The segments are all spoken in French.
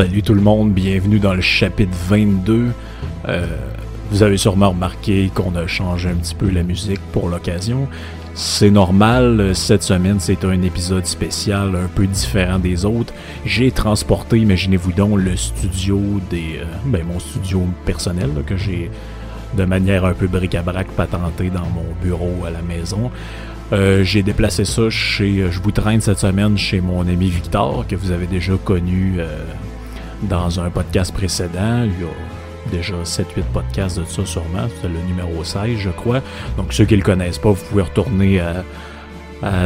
Salut tout le monde, bienvenue dans le chapitre 22. Euh, vous avez sûrement remarqué qu'on a changé un petit peu la musique pour l'occasion. C'est normal, cette semaine c'est un épisode spécial un peu différent des autres. J'ai transporté, imaginez-vous donc, le studio des... Euh, ben, mon studio personnel que j'ai de manière un peu bric-à-brac patenté dans mon bureau à la maison. Euh, j'ai déplacé ça chez. Je vous traîne cette semaine chez mon ami Victor, que vous avez déjà connu dans un podcast précédent. Il y a déjà 7-8 podcasts de ça sûrement. C'est le numéro 16, je crois. Donc ceux qui ne le connaissent pas, vous pouvez retourner à,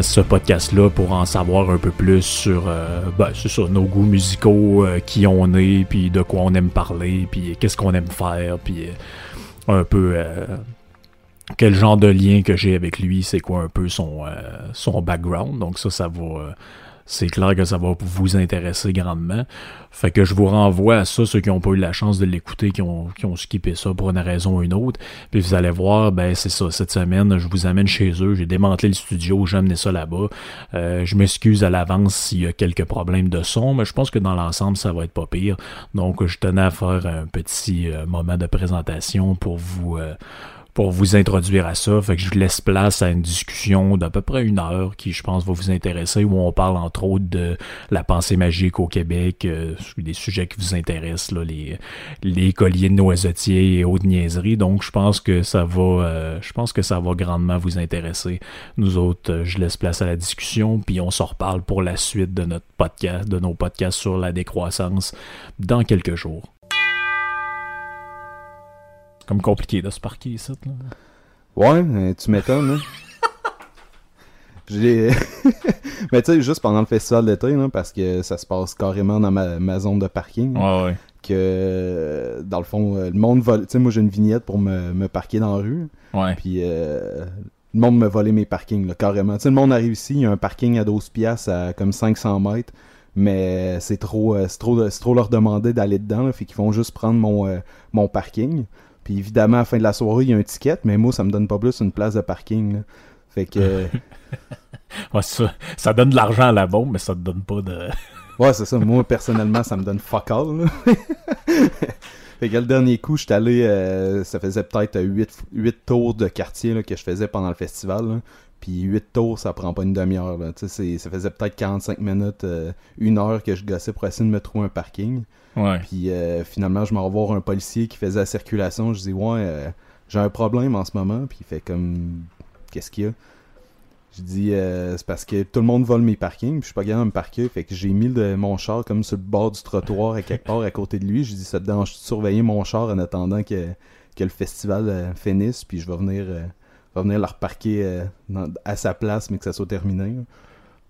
ce podcast-là pour en savoir un peu plus sur, euh, ben, nos goûts musicaux, euh, qui on est, puis de quoi on aime parler, puis qu'est-ce qu'on aime faire, puis euh, un peu quel genre de lien que j'ai avec lui, c'est quoi un peu son, son background. Donc ça, ça va c'est clair que ça va vous intéresser grandement. Fait que je vous renvoie à ça, ceux qui n'ont pas eu la chance de l'écouter, qui ont, qui ont skippé ça pour une raison ou une autre. Puis vous allez voir, ben c'est ça, cette semaine, je vous amène chez eux, j'ai démantelé le studio, j'ai amené ça là-bas. Euh, je m'excuse à l'avance s'il y a quelques problèmes de son, mais je pense que dans l'ensemble, ça va être pas pire. Donc je tenais à faire un petit euh, moment de présentation pour vous... Euh, pour vous introduire à ça. Fait que je vous laisse place à une discussion d'à peu près une heure qui, je pense, va vous intéresser, où on parle entre autres de la pensée magique au Québec, euh, des sujets qui vous intéressent, là, les, colliers de noisetiers et autres niaiseries. Donc, je pense que ça va, euh, je pense que ça va grandement vous intéresser. Nous autres, euh, je laisse place à la discussion, puis on s'en reparle pour la suite de notre podcast, de nos podcasts sur la décroissance dans quelques jours comme compliqué de se parquer ici. Là. Ouais, tu m'étonnes. Hein? J'ai... mais tu sais, juste pendant le festival d'été, parce que ça se passe carrément dans ma, zone de parking. Ouais, ouais. Que, dans le fond, le monde vole. Tu sais, moi, j'ai une vignette pour me, me, parquer dans la rue. Ouais. Puis, euh, le monde me volait mes parkings, là, carrément. Tu sais, le monde arrive ici, il y a un parking à 12 piastres à comme 500 mètres. Mais c'est trop, euh, c'est trop, c'est trop leur demander d'aller dedans, là, fait qu'ils vont juste prendre mon, euh, mon parking. Puis évidemment, à la fin de la soirée, il y a un ticket, mais moi, ça me donne pas plus une place de parking. Fait que. ouais, ça, ça donne de l'argent à la bombe, mais ça te donne pas de. ouais, c'est ça. Moi, personnellement, ça me donne fuck all. fait que le dernier coup, j'étais allé. Euh, ça faisait peut-être 8, 8 tours de quartier que je faisais pendant le festival. Puis 8 tours, ça prend pas une demi-heure. Ça faisait peut-être 45 minutes, euh, une heure que je gossais pour essayer de me trouver un parking. Puis euh, finalement, je m'en vais voir un policier qui faisait la circulation. Je dis Ouais, euh, j'ai un problème en ce moment. Puis il fait comme Qu'est-ce qu'il y a? Je dis euh, C'est parce que tout le monde vole mes parkings. Puis je suis pas capable de me parquer. Fait que j'ai mis mon char comme sur le bord du trottoir à quelque part à côté de lui. Je dis Ça te dérange de surveiller mon char en attendant que, que le festival finisse. Puis je vais venir, vais venir le reparquer à sa place, mais que ça soit terminé.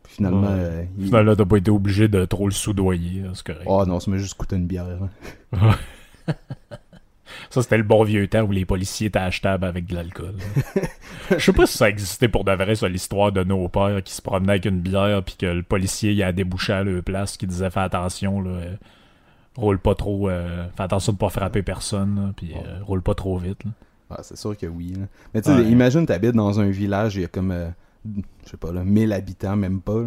Finalement, euh, Finalement, t'as pas été obligé de trop le soudoyer, hein, c'est correct. Oh non, ça m'a juste coûté une bière. Hein. ça, c'était le bon vieux temps où les policiers étaient achetables avec de l'alcool. Je sais pas si ça existait pour de vrai, ça, l'histoire de nos pères qui se promenaient avec une bière, puis que le policier, il a débouché à leur place, qui disait Fais attention, là, euh, roule pas trop, euh, fais attention de pas frapper personne, puis roule pas trop vite. Ah, c'est sûr que oui. Mais tu sais, imagine, t'habites dans un village, il y a comme je sais pas, là, 1000 habitants, même pas,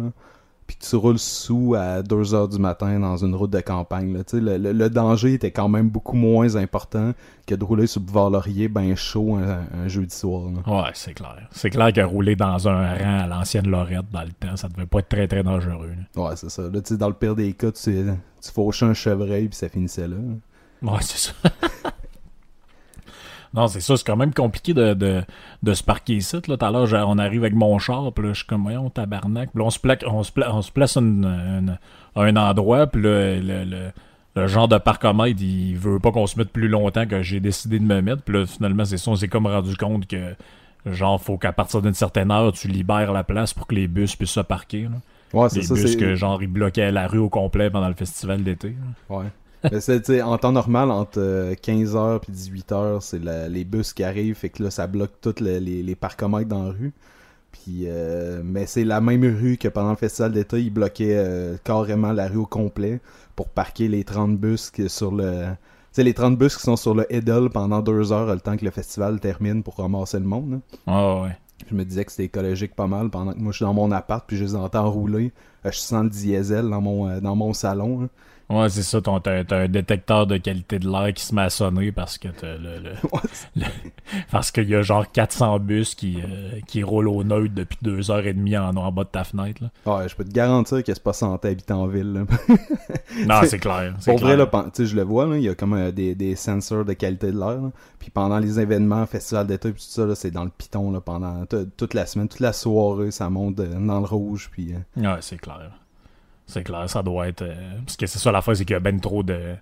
puis tu roules sous à 2 heures du matin dans une route de campagne. Là. Le, le, le, danger était quand même beaucoup moins important que de rouler sur Boulevard Laurier ben chaud un, jeudi soir. Ouais, c'est clair. C'est clair que rouler dans un rang à l'ancienne Lorette dans le temps, ça devait pas être très très dangereux. Ouais, c'est ça. Là, dans le pire des cas, tu, tu fauchais un chevreuil puis ça finissait là. Ouais, c'est ça. Non, c'est ça, c'est quand même compliqué de, de, de se parquer ici. Tout à l'heure, on arrive avec mon char, puis là, je suis comme, voyons, tabarnak. Puis là, on se, plaque, on se, on se place à un endroit, puis là, le, le, le, genre de parcomètre, il veut pas qu'on se mette plus longtemps que j'ai décidé de me mettre. Puis là, finalement, c'est ça, on s'est comme rendu compte que, genre, faut qu'à partir d'une certaine heure, tu libères la place pour que les bus puissent se parquer. Là. Ouais, c'est les ça. bus que, genre, ils bloquaient la rue au complet pendant le festival d'été. Ouais. Mais c'est, en temps normal, entre 15h et 18h, c'est la- les bus qui arrivent, fait que là, ça bloque tous les, les, les parcomètres dans la rue. Puis, euh, mais c'est la même rue que pendant le festival d'été, ils bloquaient euh, carrément la rue au complet pour parquer les 30 bus qui sur le... Tu les 30 bus qui sont sur le Edel pendant deux heures, le temps que le festival termine pour ramasser le monde. Ah ouais. Je me disais que c'était écologique pas mal pendant que moi je suis dans mon appart puis je les entends rouler. Euh, je sens le diesel dans mon, euh, dans mon salon. Ouais, c'est ça, t'as t'as un détecteur de qualité de l'air qui se met à sonner parce que t'as le, le- parce qu'il y a genre 400 bus qui, euh, qui roulent au neutre depuis deux heures et demie en, en bas de ta fenêtre. Là. Ouais, je peux te garantir que c'est pas santé habiter en ville. là. Non, C'est- clair. c'est Pour vrai, là, pen- tu sais, je le vois, il y a comme euh, des, des sensors de qualité de l'air. Puis pendant les événements, festival d'été, puis tout ça, là, c'est dans le piton là, pendant toute la semaine, toute la soirée, ça monte euh, dans le rouge. Puis euh, Ouais, c'est clair. C'est clair, ça doit être. euh, parce que c'est ça l'affaire, c'est qu'il y a bien trop de.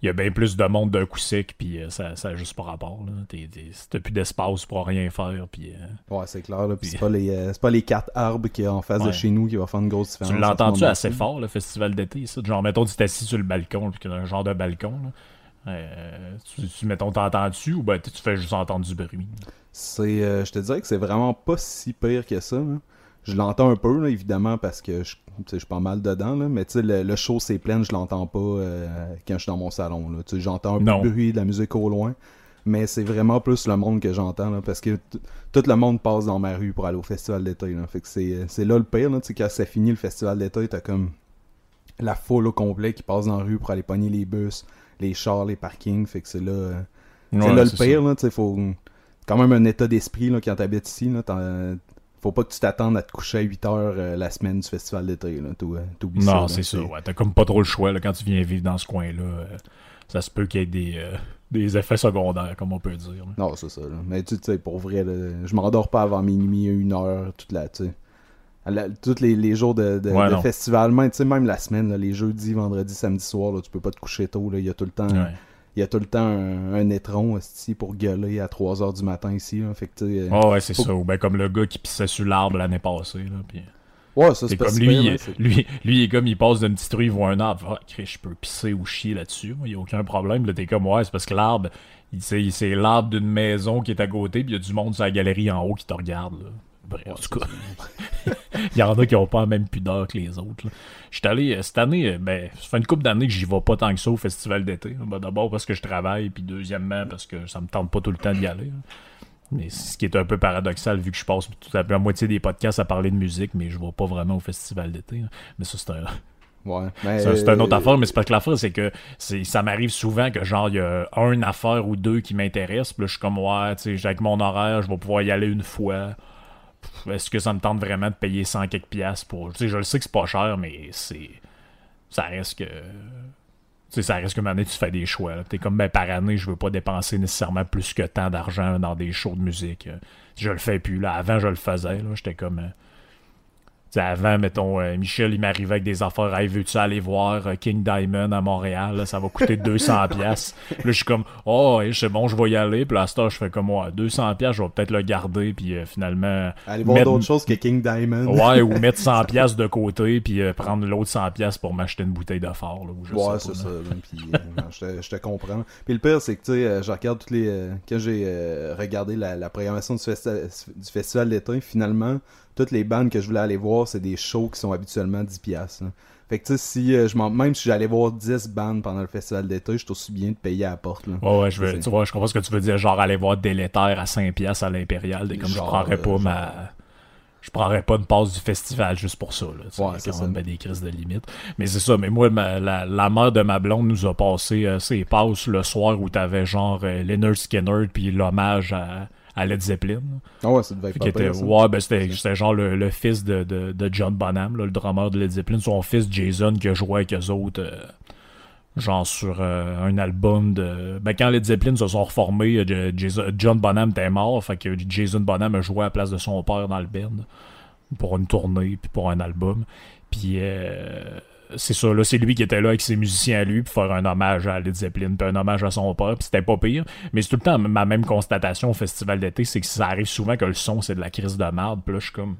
Il y a bien plus de monde d'un coup sec, puis euh, ça, ça a juste pas rapport. là. T'es- t'es- T'as plus d'espace pour rien faire, puis. euh, ouais, c'est clair. Là, puis c'est pas les c'est pas les quatre arbres qui est en face de chez nous qui va faire une grosse différence. Tu l'entends-tu assez fort, le festival d'été, ça? Genre, mettons, tu t'assis sur le balcon, puis qu'il y a un genre de balcon, là. Euh, tu, tu, mettons, t'entends-tu ou ben tu fais juste entendre du bruit? C'est, euh, je te dirais que c'est vraiment pas si pire que ça. là. Je l'entends un peu, là, évidemment, parce que je, je suis pas mal dedans, là, mais tu sais, le, le show c'est plein, je l'entends pas euh, quand je suis dans mon salon. J'entends un peu de bruit, de la musique au loin, mais c'est vraiment plus le monde que j'entends, parce que tout le monde passe dans ma rue pour aller au festival d'été. Fait que c'est, c'est là le pire, là, quand c'est fini le festival d'été, t'as comme la foule au complet qui passe dans la rue pour aller pogner les bus, les chars, les parkings, fait que c'est là... euh, c'est là le pire, là, faut quand même un état d'esprit quand t'habites ici, là, faut pas que tu t'attendes à te coucher à 8 heures euh, la semaine du festival d'été, euh, t'oublies ça. Non, c'est ça. Ouais, t'as comme pas trop le choix là, quand tu viens vivre dans ce coin-là. euh, ça se peut qu'il y ait des, euh, des effets secondaires, comme on peut dire. là. Non, c'est ça, là. Mais tu sais, pour vrai, je m'endors pas avant minuit, une heure, toute la, tous les, les jours de, de, Ouais, de non. festival, même, la semaine, là, les jeudis, vendredis, samedi soir, là, tu peux pas te coucher tôt, il y a tout le temps, Ouais. Il y a tout le temps un, un étron, esti, pour gueuler à 3 heures du matin ici, là. Fait que, Ah ouais, c'est Faut- ça. Ou ben comme le gars qui pissait sur l'arbre l'année passée. Là, puis... ouais, ça, C'est comme lui, il- lui, lui, il est comme il passe d'une petite rue, il voit un arbre. Ah, je peux pisser ou chier là-dessus. Il n'y a aucun problème. Là, t'es comme, ouais, c'est parce que l'arbre, c'est c'est l'arbre d'une maison qui est à côté, puis il y a du monde sur la galerie en haut qui te regarde. Là. Bref, en tout cas, il y en a qui ont pas la même pudeur que les autres. Je suis allé, euh, cette année, euh, ben, ça fait une couple d'années que j'y vais pas tant que ça au festival d'été. Ben, D'abord parce que je travaille, puis deuxièmement parce que ça me tente pas tout le temps d'y aller. Mais ce qui est un peu paradoxal vu que je passe tout à la moitié des podcasts à parler de musique, mais je vais pas vraiment au festival d'été. Mais ça, c'est un, Ouais. Mais, c'est une autre euh, affaire, mais c'est parce que l'affaire, c'est que ça m'arrive souvent que genre, il y a une affaire ou deux qui m'intéressent, puis là, je suis comme, ouais, tu sais, avec mon horaire, je vais pouvoir y aller une fois. Est-ce que ça me tente vraiment de payer 100 quelques piastres pour. Tu sais, je le sais que c'est pas cher, mais c'est. Ça reste que. Tu sais, ça reste que maintenant, tu fais des choix. T'es comme, ben, par année, je veux pas dépenser nécessairement plus que tant d'argent dans des shows de musique. Euh, Je le fais plus, là. Avant, je le faisais. J'étais comme. Avant, mettons, euh, Michel, il m'arrivait avec des affaires. Hey, veux-tu aller voir euh, King Diamond à Montréal? là? ça va coûter 200$. piastres. Puis là, je suis comme, oh, c'est bon, je vais y aller. Puis là, je fais comme, ouais, 200$, piastres, je vais peut-être le garder. Puis euh, finalement. Aller voir mettre- d'autres choses que King Diamond. Ouais, ou mettre 100$ piastres de côté. Puis euh, prendre l'autre 100$ piastres pour m'acheter une bouteille de phare. Là, ou je Ouais, c'est ça. Puis, euh, je, te, je te comprends. Puis le pire, c'est que, tu sais, euh, je regarde toutes les. euh, quand j'ai euh, regardé la, la programmation du, festi- du festival d'été, finalement, toutes les bandes que je voulais aller voir, c'est des shows qui sont habituellement 10$. piastres, là. Fait que, tu sais, si, euh, je même si j'allais voir 10 bandes pendant le festival d'été, je suis aussi bien de payer à la porte. Là. Ouais, ouais, je veux, tu vois, je comprends ce que tu veux dire. Genre, aller voir Délétère à 5$ piastres à l'Impérial. Comme je prendrais pas euh, ma. Je prendrais pas une passe du festival juste pour ça. Là, Ouais, quand ça. même ben des crises de limite. Mais c'est ça. Mais moi, ma- la, la mère de ma blonde nous a passé euh, ses passes le soir où t'avais genre euh, Leonard Skinner puis l'hommage à, à Led Zeppelin. Ah ouais, ça devait être était, ça. ouais, ben c'était, genre le, le fils de, de, de John Bonham, là, le drummer de Led Zeppelin, son fils Jason qui a joué avec eux autres. euh, genre sur euh, un album de. Ben, quand les Zeppelin se sont reformés, euh, John Bonham était mort, fait que Jason Bonham a joué à la place de son père dans le band pour une tournée, puis pour un album. Puis euh, c'est ça, là, c'est lui qui était là avec ses musiciens à lui, pour faire un hommage à Led Zeppelin, puis un hommage à son père, puis c'était pas pire. Mais c'est tout le temps ma même constatation au festival d'été, c'est que ça arrive souvent que le son, c'est de la crise de merde, puis là, je suis comme.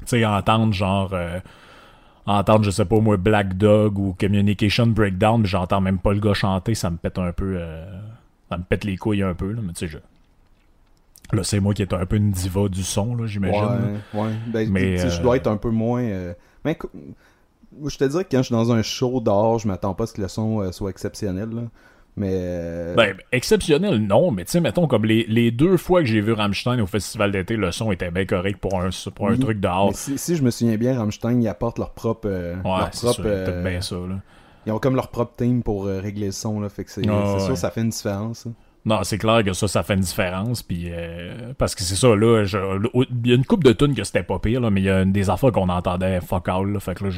Tu sais, entendre genre entendre, je sais pas moi, Black Dog ou Communication Breakdown, mais j'entends même pas le gars chanter, ça me pète un peu. Euh, ça me pète les couilles un peu, là, mais tu sais, je. Là, c'est moi qui est un peu une diva du son, là, j'imagine. Ouais, ouais. Ben, mais, je dois euh, être un peu moins. Euh, mais je te dirais que quand je suis dans un show dehors, je m'attends pas à ce que le son soit exceptionnel. Là. Mais. Euh, ben, exceptionnel, non, mais tu sais, mettons, comme les, deux fois que j'ai vu Rammstein au festival d'été, le son était bien correct pour un, pour un truc dehors. Si, si, je me souviens bien, Rammstein, ils apportent leur propre. Euh, ouais, c'est euh, bien ça, là. Ils ont comme leur propre team pour régler le son, là. Fait que c'est sûr, ça fait une différence. Non, c'est clair que ça, ça fait une différence. Puis, euh, parce que c'est ça, là, il y a une coupe de tunes que c'était pas pire, là, mais il y a des affaires qu'on entendait fuck all. Là, fait que là,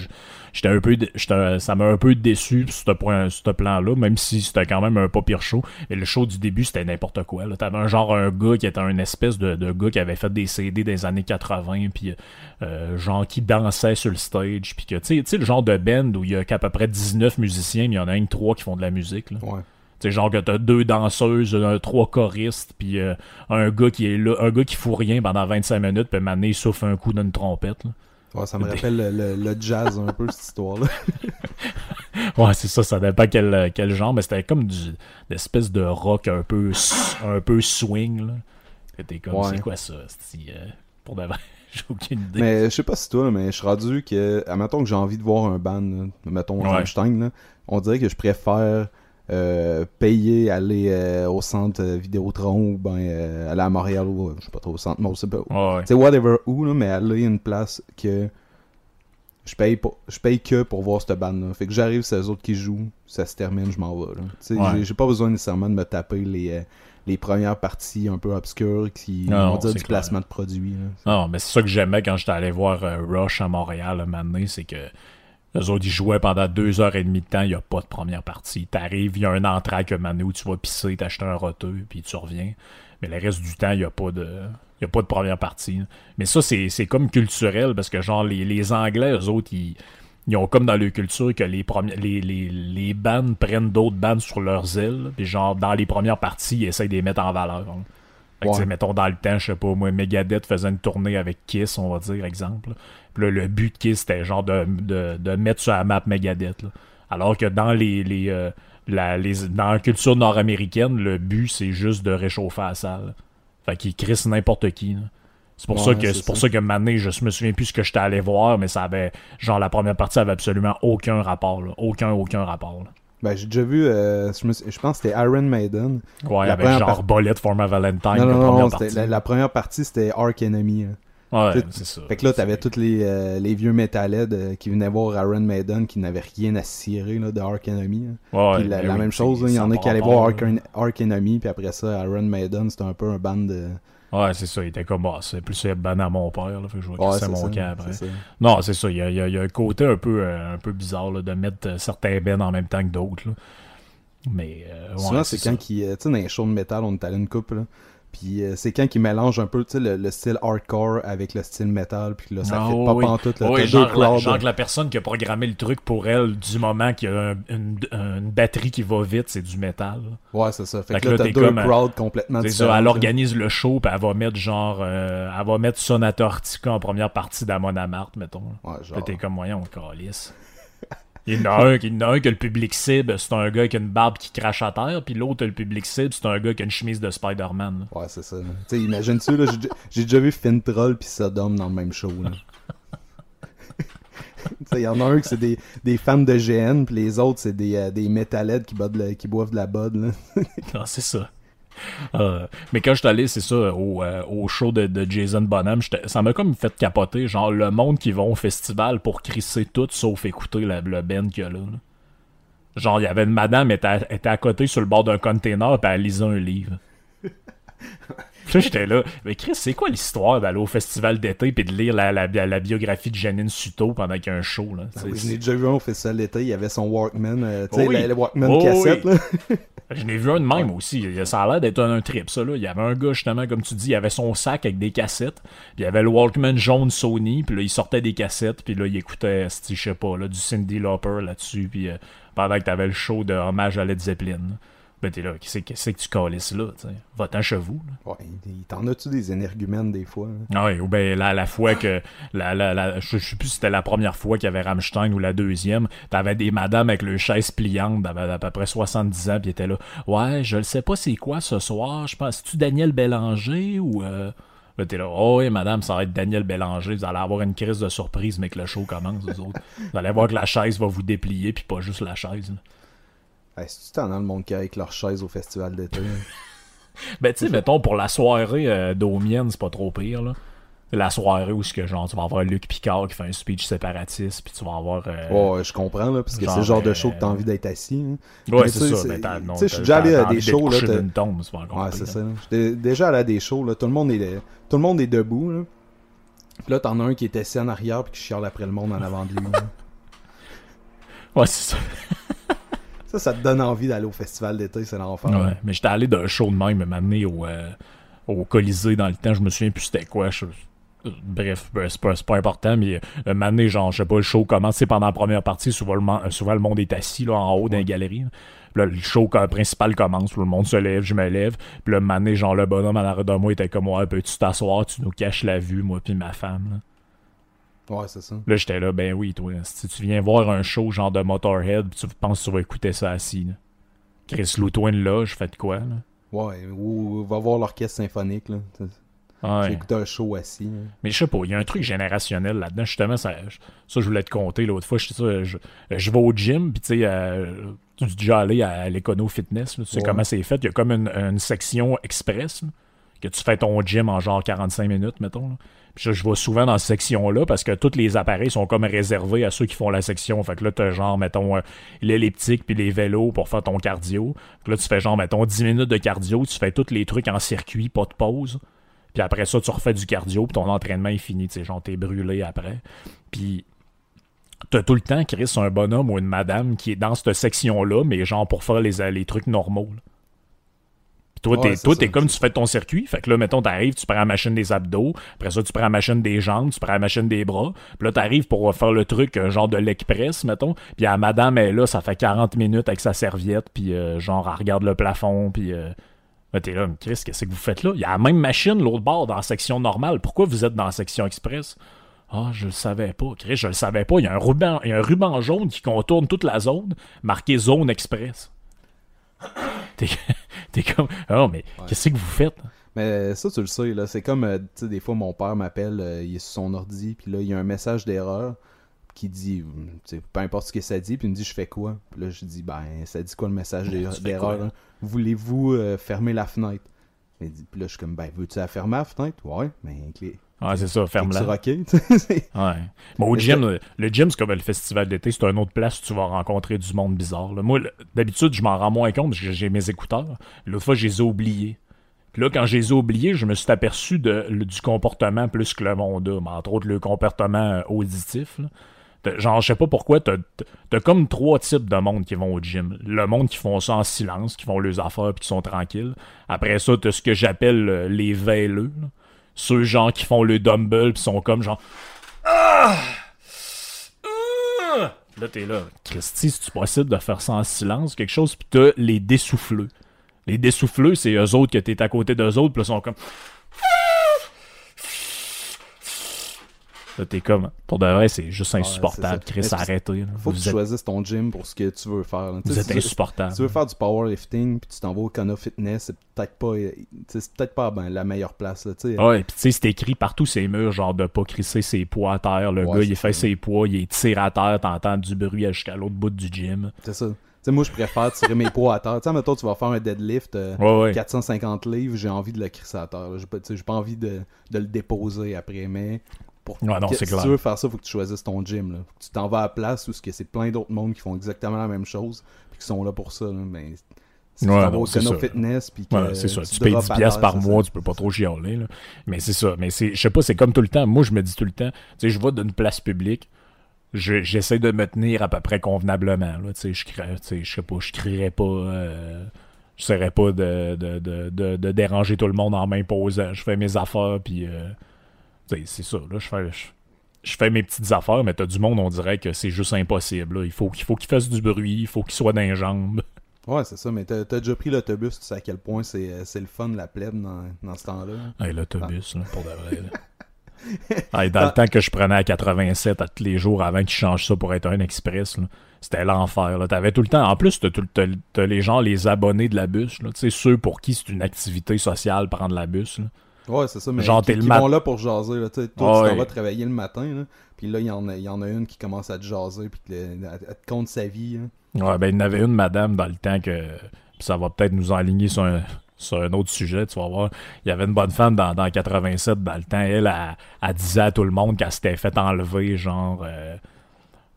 j'étais un peu, ça m'a un peu déçu sur ce, plan-là, même si c'était quand même un pas pire show. Mais le show du début, c'était n'importe quoi. T'avais un genre un gars qui était un espèce de, gars qui avait fait des CD des années 80, puis euh, genre qui dansait sur le stage, puis que, tu sais, le genre de band où il y a qu'à peu près 19 musiciens, mais il y en a un trois qui font de la musique. Là. Ouais. C'est genre que t'as deux danseuses, trois choristes, puis euh, un gars qui est là, un gars qui fout rien pendant 25 minutes, puis maintenant il souffle un coup d'une trompette. Ouais, ça me rappelle le, jazz un peu, cette histoire-là. ouais, c'est ça, ça dépend quel, quel genre, mais c'était comme du espèce de rock un peu un peu swing. Là. T'es comme, c'est quoi ça? Euh, pour de j'ai aucune idée. Mais je sais pas si toi, mais je suis rendu que, admettons que j'ai envie de voir un band, mettons Einstein, on dirait que je préfère euh, payer aller euh, au centre Vidéotron ou ben euh, aller à Montréal ou je sais pas trop au centre mais c'est whatever où là, mais aller à une place que je paye pour, je paye que pour voir cette bande là fait que j'arrive c'est les autres qui jouent ça se termine je m'en vais là. J'ai pas besoin nécessairement de me taper les les premières parties un peu obscures qui vont dire du placement de produits non mais c'est ça que j'aimais quand j'étais allé voir Rush à Montréal un moment c'est que eux autres, ils jouaient pendant deux heures et demie de temps, il n'y a pas de première partie. T'arrives, il y a un entraque mané où tu vas pisser, t'achètes un roteux, puis tu reviens. Mais le reste du temps, il n'y a pas de. A pas de première partie. Mais ça, c'est comme culturel, parce que genre les, les Anglais, eux autres, ils, ont comme dans leur culture que les les, les, les bandes prennent d'autres bandes sur leurs ailes. Puis genre, dans les premières parties, ils essayent de les mettre en valeur. Fait mettons dans le temps, je sais pas, moi, Megadeth faisait une tournée avec Kiss, on va dire, exemple. Puis là, le but de Kiss, c'était genre de, de, de, mettre sur la map Megadeth. Alors que dans les, les, euh, la, les dans la culture nord-américaine, le but, c'est juste de réchauffer la salle. Fait qu'ils crissent n'importe qui. C'est pour, ça que, c'est pour ça que maintenant, je me souviens plus ce que j'étais allé voir, mais ça avait. Genre, la première partie avait absolument aucun rapport. Aucun, aucun rapport. Ben, j'ai déjà vu, euh, je, pense que c'était Iron Maiden. Ouais, la avec genre Bullet for my Valentine. Non, non, non, la, première partie, c'était Ark Enemy. Hein. Ouais, c'est ça. Fait que là, t'avais tous les, euh, les vieux metalheads euh, qui venaient voir Iron Maiden qui n'avaient rien à cirer là, de Ark Enemy. Hein. Ouais, puis la, même chose, il y en a qui allaient voir Ark, Ark Enemy, puis après ça, Iron Maiden, c'était un peu un band de. Ouais, c'est ça. Il était comme, bah, c'est plus ban à mon père, là. Fait que je vois ouais, mon camp après. Non, c'est ça. Il y, a, il y, a, un côté un peu, un peu bizarre, là, de mettre certains bands en même temps que d'autres, mais euh, souvent c'est quand qui tu sais dans les shows de métal on est allé une coupe là puis euh, c'est quand qui mélange un peu le, le, style hardcore avec le style metal puis là ça ah, fait pas oui. pantoute là, oui, genre, la, genre la personne qui a programmé le truc pour elle du moment qu'il y a une, une, batterie qui va vite c'est du métal. Ouais c'est ça. Fait, que là, t'as deux euh, crowds complètement différents elle organise le show puis elle va mettre genre elle va mettre Sonata Artica en première partie d'Amon Amart mettons. Ouais, genre... t'es comme moyen on calisse il y en a un, il y en a un que le public cible, c'est un gars qui a une barbe qui crache à terre, puis l'autre, le public cible, c'est un gars qui a une chemise de Spider-Man. Ouais, c'est ça. Imagine-tu, là, j'ai déjà vu Finn Troll puis Sodom dans le même show, là. Il y en a un qui c'est des, des fans de GN, puis les autres, c'est des, euh, des métalheads qui, qui boivent de la bod. Là. non, c'est ça. Euh, mais quand je suis allé, c'est ça, au, euh, show de, Jason Bonham, ça m'a comme fait capoter, genre le monde qui va au festival pour crisser tout sauf écouter la, le band qu'il y a là. Genre, il y avait une madame, elle était, était à côté sur le bord d'un container, puis elle lisait un livre. Puis j'étais là, mais Chris, c'est quoi l'histoire d'aller au festival d'été puis de lire la, la, la, biographie de Janine Suto pendant qu'il y a un show, là? Ah je l'ai déjà vu un au festival d'été, il y avait son Walkman, euh, tu sais, oh le Walkman oh cassette, là. Je n'ai vu un de même aussi. Ça a l'air d'être un, trip, ça. Là. Il y avait un gars, justement, comme tu dis, il avait son sac avec des cassettes. Puis il y avait le Walkman jaune Sony. Puis là, il sortait des cassettes. Puis là, il écoutait, je sais pas, là, du Cindy Lauper là-dessus. Puis euh, pendant que tu avais le show de hommage à Led Zeppelin. Ben t'es là, qu'est-ce que tu calisses là, tu sais? Va-t'en chez vous. Ouais, t'en as-tu des énergumènes des fois? Ah oui, ou ben la, la fois que, la, la, la je, sais plus si c'était la première fois qu'il y avait Rammstein ou la deuxième, t'avais des madames avec le chaise pliante d'à peu près 70 ans, puis étaient là, ouais, je le sais pas c'est quoi ce soir, je pense, tu Daniel Bélanger ou... Euh... Là, t'es là, oh oui, madame, ça va être Daniel Bélanger. Vous allez avoir une crise de surprise, mais que le show commence, vous autres. Vous allez voir que la chaise va vous déplier, puis pas juste la chaise. Est-ce que tu t'en as le monde qui avec leur chaise au festival d'été? ben, tu sais, mettons, pour la soirée euh, d'Omienne, c'est pas trop pire, là. La soirée où que, genre, tu vas avoir Luc Picard qui fait un speech séparatiste, puis tu vas avoir. Euh, ouais, je comprends, là, parce que c'est le genre de show que t'as envie d'être assis. Hein. Ouais, c'est ça. Tu sais, je suis déjà allé à des shows, là. Tombe, ouais, c'est ça. J'étais déjà allé à des shows, là. Tout le monde est, tout le monde est debout, là. Puis là, t'en as un qui est assis en arrière, puis qui chiale après le monde en avant de lui. ouais, c'est ça. Ça, ça te donne envie d'aller au festival d'été, c'est l'enfer. Ouais, mais j'étais allé d'un show de même, m'amener au, euh, au Colisée dans le temps, je me souviens plus c'était quoi. Bref, ben, c'est pas, pas, important, mais euh, m'amener, genre, je sais pas, le show commence, c'est pendant la première partie, souvent le, souvent le monde est assis là, en haut galeries. Puis là, le show principal commence, tout le monde se lève, je me lève. Puis là, m'amener, genre, le bonhomme à l'arrêt de moi était comme, ouais, peux-tu t'asseoir, tu nous caches la vue, moi puis ma femme. Là. Ouais, c'est ça. Là, j'étais là, ben oui, toi. Si tu viens voir un show genre de Motorhead, pis tu penses que tu vas écouter ça assis, là. Chris Loutouin là, je fais de quoi, là? Ouais, ou va voir l'orchestre symphonique, là. Ouais. J'ai un show assis. Mais je sais pas, il y a un truc générationnel là-dedans. Justement, ça, ça je voulais te compter l'autre fois. Je, je, je, vais au gym, puis tu sais, euh, tu es déjà allé à l'écono fitness. tu sais comment c'est fait? Il y a comme une, une section express que tu fais ton gym en genre 45 minutes, mettons. Puis je, vais souvent dans cette section-là parce que tous les appareils sont comme réservés à ceux qui font la section. Fait que là, t'as genre, mettons, euh, l'elliptique puis les vélos pour faire ton cardio. là, tu fais genre, mettons, 10 minutes de cardio, tu fais tous les trucs en circuit, pas de pause. Puis après ça, tu refais du cardio, puis ton entraînement est fini. Tu sais, genre, t'es brûlé après. Puis t'as tout le temps, Chris, un bonhomme ou une madame qui est dans cette section-là, mais genre pour faire les, les trucs normaux. Toi, t'es, comme tu fais ton circuit. Fait que là, mettons, t'arrives, tu prends la machine des abdos. Après ça, tu prends la machine des jambes, tu prends la machine des bras. Puis là, t'arrives pour faire le truc euh, genre de l'express, mettons. Puis la madame est là, ça fait 40 minutes avec sa serviette. Puis euh, genre, elle regarde le plafond. Puis euh, t'es là, Chris, qu'est-ce que vous faites là? Il y a la même machine l'autre bord dans la section normale. Pourquoi vous êtes dans la section express? Ah, je le savais pas. Chris, je le savais pas. Il y a un ruban, il y a un ruban jaune qui contourne toute la zone, marqué zone express. T'es comme, oh, mais qu'est-ce que vous faites? Mais ça, tu le sais, là. C'est comme, euh, tu sais, des fois, mon père m'appelle, euh, il est sur son ordi, puis là, il y a un message d'erreur qui dit, peu importe ce que ça dit, puis il me dit, je fais quoi? Puis là, je dis, ben, ça dit quoi le message d'erreur? Voulez-vous euh, fermer la fenêtre? Puis là, je suis comme, ben, veux-tu la fermer la fenêtre? Ouais, mais ben, Ouais, c'est ça, ferme-la. ouais. Mais au gym, le gym, c'est comme le festival d'été, c'est une autre place où tu vas rencontrer du monde bizarre. Moi, d'habitude, je m'en rends moins compte parce que j'ai mes écouteurs. L'autre fois, je les ai oubliés. Puis là, quand je les ai oubliés, je me suis aperçu de, du comportement plus que le monde a. Mais entre autres, le comportement euh, auditif. Genre, je sais pas pourquoi, t'as as comme trois types de monde qui vont au gym. Le monde qui font ça en silence, qui font leurs affaires puis qui sont tranquilles. Après ça, t'as ce que j'appelle euh, les véleux ceux gens qui font le dumbbell pis sont comme genre ah! Ah! Là t'es là, Christy, tu possible de faire ça en silence, quelque chose, pis t'as les dessouffleux? Les dessouffleux, c'est eux autres que t'es à côté d'eux autres, pis ils sont comme t'es comme, pour de vrai, c'est juste insupportable. Chris, arrêtez. Faut que tu choisisses ton gym pour ce que tu veux faire. Vous êtes insupportable. Si tu veux faire du powerlifting, puis tu t'en vas au Kona Fitness, c'est peut-être pas, c'est peut-être pas ben, la meilleure place. Là, ouais, puis tu sais, c'est écrit partout ces murs, genre de pas crisser ses poids à terre. Le gars, il fait ses poids, il tiré à terre, t'entends du bruit jusqu'à l'autre bout du gym. C'est ça. sais moi, je préfère tirer mes poids à terre. Tu sais, mettons, tu vas faire un deadlift, 450 euh, livres, j'ai envie de le crisser à terre. J'ai pas, pas envie de, de, le déposer après, mais si tu veux faire ça, il faut que tu choisisses ton gym. Là. tu t'en vas à la place où c'est plein d'autres mondes qui font exactement la même chose puis qui sont là pour ça. Mais Si Ouais, tu non, au. Fitness, puis que c'est ça. tu Tu payes drops 10 à piastres terre, par c'est mois, ça. tu peux pas trop chialer. Là. Mais c'est ça. Mais c'est, je sais pas, c'est comme tout le temps. Moi, je me dis tout le temps, tu sais, je vais d'une place publique, je- j'essaie de me tenir à peu près convenablement. Là, tu sais, je tu sais, je sais pas, je crierais pas. Euh, je serais pas de, de, de, de, de déranger tout le monde en m'imposant. Je fais mes affaires, puis euh, c'est ça. Là, je fais. Je, je fais mes petites affaires, mais t'as du monde, on dirait que c'est juste impossible. là. Il faut qu'il faut qu'il fasse du bruit, il faut qu'il soit dans les jambes. Ouais, c'est ça, mais t'as déjà pris l'autobus, tu sais à quel point c'est c'est le fun, la plèbe dans, dans ce temps-là. Hey, l'autobus, là, pour de vrai. là. Hey, dans le temps que je prenais à 87 à tous les jours avant qu'ils changent ça pour être un express, là, c'était l'enfer. T'avais tout le temps. En plus, t'as, les gens, les abonnés de la bus, là, tu sais, ceux pour qui c'est une activité sociale prendre la bus. là. Ouais, c'est ça, mais Genre, qui, t'es le qui mat- vont là pour jaser. Là, tu sais, toi, tu t'en ouais. vas travailler le matin, là, puis là, il y, en a- il y en a une qui commence à te jaser, puis que le- elle, elle te compte sa vie. hein. Ouais, ben, il y en avait une madame dans le temps que. puis ça va peut-être nous enligner sur un, sur un autre sujet, tu vas voir. Il y avait une bonne femme dans, dans 87 dans le temps. Elle, elle, elle disait à tout le monde qu'elle s'était fait enlever, genre. euh,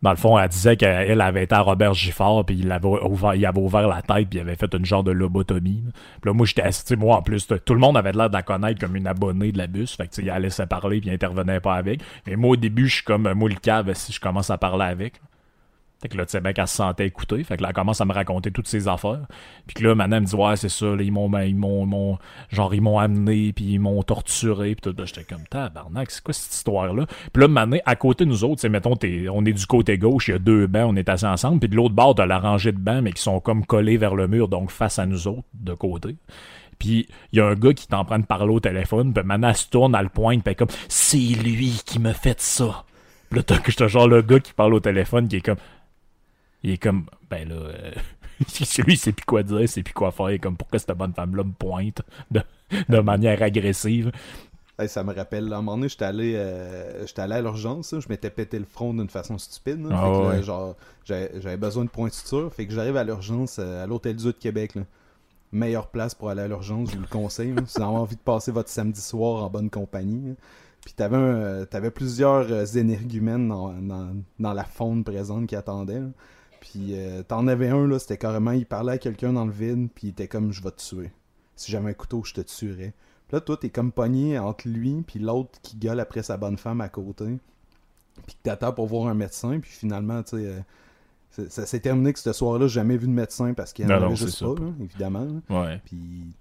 dans le fond, elle disait qu'elle avait été à Robert Giffard, puis il avait ouvert, il avait ouvert la tête, puis il avait fait une genre de lobotomie. Puis là, moi, j'étais assis, moi, en plus, tout le monde avait l'air de la connaître comme une abonnée de la bus. Fait que, il allait se parler, puis il intervenait pas avec. Mais moi, au début, je suis comme, moi, le cave, si je commence à parler avec. Fait que là, tu sais qu'elle se sentait écoutée. Fait que là, elle commence à me raconter toutes ses affaires. Puis que là, maintenant, elle me dit, ouais, c'est ça, là, ils m'ont, ben, ils m'ont, genre, ils m'ont amené, puis ils m'ont torturé, puis tout. Là, j'étais comme, tabarnak, c'est quoi cette histoire-là? Puis là, maintenant, à côté de nous autres, c'est mettons, t'es- on est du côté gauche, il y a deux bancs, on est assis ensemble, puis de l'autre bord, t'as la rangée de bancs, mais qui sont comme collés vers le mur, donc face à nous autres, de côté. Puis il y a un gars qui est en train de parler au téléphone, puis maintenant, elle se tourne, elle le pointe, puis elle comme, c'est lui qui me fait ça. Puis là, t'as genre le gars qui parle au téléphone, qui est comme, il est comme, ben là, euh, lui, il sait plus quoi dire, il sait plus quoi faire. Il est comme, pourquoi cette bonne femme-là me pointe de, de manière agressive? Hey, ça me rappelle, à un moment donné, j'étais allé, euh, j'étais allé à l'urgence, je m'étais pété le front d'une façon stupide. Ah là, genre, j'avais besoin de point de suture, fait que j'arrive à l'urgence euh, à l'Hôtel Dieu de Québec. là. Meilleure place pour aller à l'urgence, je vous le conseille. si vous avez envie de passer votre samedi soir en bonne compagnie. Puis t'avais, euh, t'avais plusieurs euh, énergumènes dans, dans, dans la faune présente qui attendaient. Puis euh, t'en avais un, là, c'était carrément, il parlait à quelqu'un dans le vide, puis il était comme, je vais te tuer. Si j'avais un couteau, je te tuerais. Puis là, toi, t'es comme pogné entre lui puis l'autre qui gueule après sa bonne femme à côté. Puis que t'attends pour voir un médecin. Puis finalement, tu sais, euh, ça, s'est terminé que ce soir-là, j'ai jamais vu de médecin parce qu'il y en Non, avait juste pas, là, évidemment. Ouais. Puis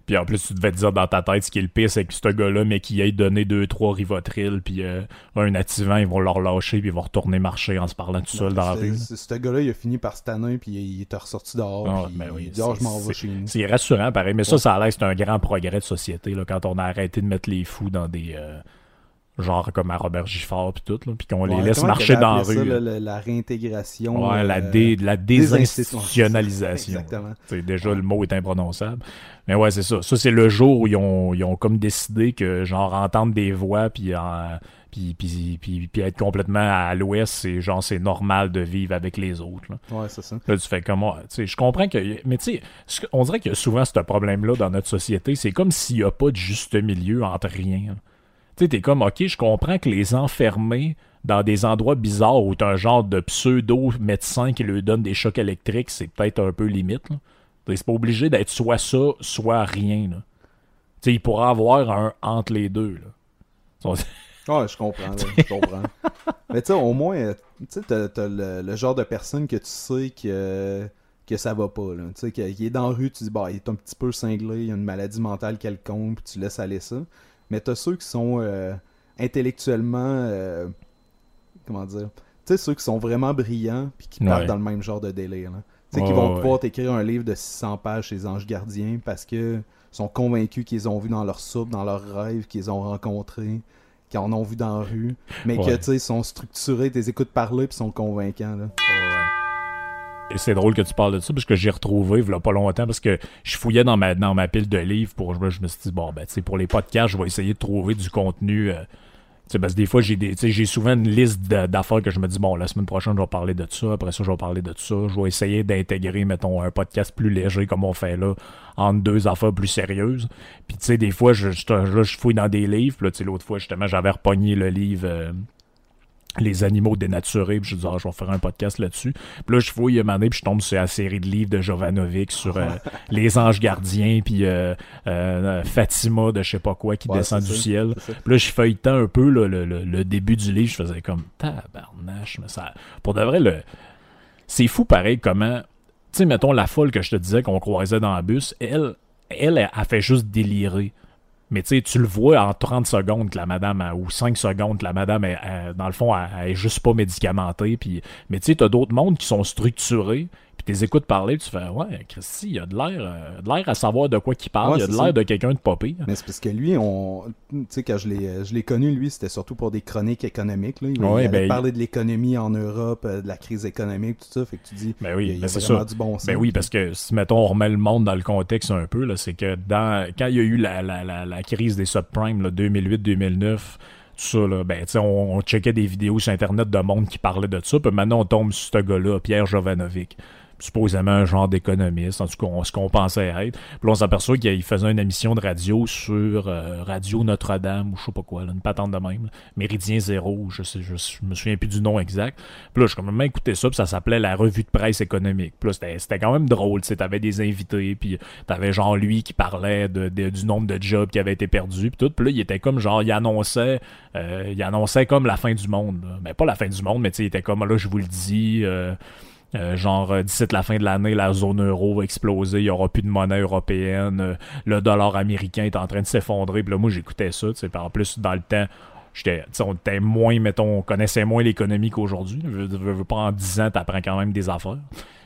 Puis en plus, tu devais te dire dans ta tête, ce qui est le pire, c'est que ce gars-là, mais qui ait donné deux, trois Rivotril, puis euh, un activant, ils vont leur lâcher, puis ils vont retourner marcher en se parlant tout seul dans la rue. ce gars-là, il a fini par se tanner, puis il était ressorti dehors. Ah, puis ben oui, il dit, Ah, je m'en c'est- vais chez nous. C'est rassurant, pareil. Mais ça, ça a l'air que c'est un grand progrès de société, là, quand on a arrêté de mettre les fous dans des... euh, genre comme à Robert Giffard, puis tout, puis qu'on les laisse marcher dans la rue. ça, la, la réintégration. Ouais, la, euh, dé- la désinstitution- désinstitutionnalisation. Exactement. C'est déjà, le mot est imprononçable. Mais ouais, c'est ça. Ça, c'est le jour où ils ont, ils ont comme décidé que, genre, entendre des voix, puis, en- puis, puis, puis, puis être complètement à l'ouest, c'est genre, c'est normal de vivre avec les autres. Là, Ouais, c'est ça. Là, tu fais comment Tu sais, je comprends que. Mais tu sais, on dirait qu'il y a souvent ce problème-là dans notre société. C'est comme s'il n'y a pas de juste milieu entre rien. là. Tu sais, t'es comme, ok, je comprends que les enfermer dans des endroits bizarres où t'as un genre de pseudo-médecin qui lui donne des chocs électriques, c'est peut-être un peu limite. C'est pas obligé d'être soit ça, soit rien. là. Tu sais, il pourra avoir un entre les deux. Là. Ouais, je comprends, je comprends. Mais tu sais, au moins, tu sais, t'as, le, genre de personne que tu sais que, que ça va pas. Tu sais, qu'il est dans la rue, tu dis, bah, il est un petit peu cinglé, il a une maladie mentale quelconque, puis tu laisses aller ça. Mais t'as ceux qui sont euh, intellectuellement, euh, comment dire, tu sais, ceux qui sont vraiment brillants, puis qui partent Ouais. dans le même genre de délire, là. Tu sais, qui vont ouais. pouvoir t'écrire un livre de 600 pages chez les anges gardiens parce que sont convaincus qu'ils ont vu dans leur soupe, dans leurs rêves, qu'ils ont rencontrés, qu'ils en ont vu dans la rue, mais que tu sais, ils sont structurés, t'es écoutes parler puis sont convaincants. Là. C'est drôle que tu parles de ça parce que j'ai retrouvé il pas longtemps parce que je fouillais dans ma, dans ma pile de livres pour je me suis dit bon ben tu pour les podcasts je vais essayer de trouver du contenu euh, parce que des fois j'ai souvent une liste d'affaires que je me dis bon la semaine prochaine je vais parler de ça après ça je vais parler de ça je vais essayer d'intégrer mettons un podcast plus léger comme on fait là entre deux affaires plus sérieuses. Puis tu sais des fois je, fouille dans des livres puis tu sais l'autre fois justement j'avais repogné le livre euh, les animaux dénaturés, puis je dis, ah, je vais faire un podcast là-dessus. Puis là, je fouille un moment donné, puis je tombe sur la série de livres de Jovanovic sur euh, les anges gardiens, puis euh, euh, Fatima de je sais pas quoi qui Ouais, descend du ça, ciel. Puis là, je feuilletais un peu là, le, le- le début du livre, je faisais comme tabarnache, mais ça. Pour de vrai, le. C'est fou pareil comment. Tu sais, mettons la folle que je te disais qu'on croisait dans le bus, elle, elle, elle, a fait juste délirer. Mais tu le vois en 30 secondes que la madame, ou 5 secondes que la madame, est, elle- dans le fond, elle, elle est juste pas médicamentée. Puis, mais tu sais, t'as d'autres mondes qui sont structurés, puis t'es écoutes parler, tu fais, ouais, Christy, il a de l'air euh, de l'air à savoir de quoi qu'il parle, Ouais, il a de l'air de quelqu'un de pas pire. Mais c'est parce que lui, on, tu sais, quand je l'ai, euh, je l'ai connu, lui, c'était surtout pour des chroniques économiques. Là. Il, Ouais, il allait ben, de l'économie en Europe, euh, de la crise économique, tout ça. Fait que tu dis, Ben oui, il y a, il y ben a c'est vraiment ça. du bon sens. Ben oui, parce que si, mettons, on remet le monde dans le contexte un peu, c'est que dans quand il y a eu la, la, la, la crise des subprimes, là, 2008-2009, tout ça, là, ben, on, on checkait des vidéos sur Internet de monde qui parlait de ça, puis maintenant, on tombe sur ce gars-là, Pierre Jovanovic. Supposément un genre d'économiste, en tout cas, ce qu'on pensait être. Puis on s'aperçoit qu'il faisait une émission de radio sur euh, Radio Notre-Dame, ou je sais pas quoi, là, une patente de même. Méridien Zéro, je sais, je, je me souviens plus du nom exact. Puis là, j'ai quand même écouté ça, puis ça s'appelait la revue de presse économique. Puis là, c'était- quand même drôle, tu t'avais des invités, puis t'avais genre lui qui parlait du nombre de jobs qui avaient été perdus, puis tout. Puis là, il était comme genre, il annonçait, euh, il annonçait comme la fin du monde. Ben, pas la fin du monde, mais tu sais, il était comme, là, je vous le dis, euh, euh, genre, euh, d'ici la fin de l'année, la zone euro va exploser, il y aura plus de monnaie européenne, euh, le dollar américain est en train de s'effondrer. Puis là, moi, j'écoutais ça, tu en plus, dans le temps, j'étais, on était moins, mettons, on connaissait moins l'économie qu'aujourd'hui. Je veux- pas en 10 ans, t'apprends quand même des affaires.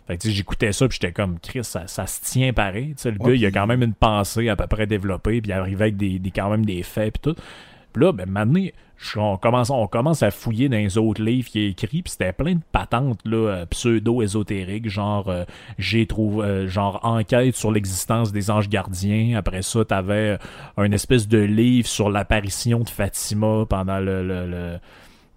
Fait que, tu sais, j'écoutais ça, puis j'étais comme, Chris, ça, ça se tient pareil. Tu sais, le Ouais, gars, il a quand même une pensée à peu près développée, puis il arrivait avec des, des- quand même des faits, puis tout. Puis là, ben, maintenant, on commence, on commence à fouiller dans les autres livres qu'il a écrits, puis c'était plein de patentes là, euh, pseudo-ésotériques, genre euh, j'ai trouvé euh, genre enquête sur l'existence des anges gardiens. Après ça, t'avais euh, un espèce de livre sur l'apparition de Fatima pendant le, le- le-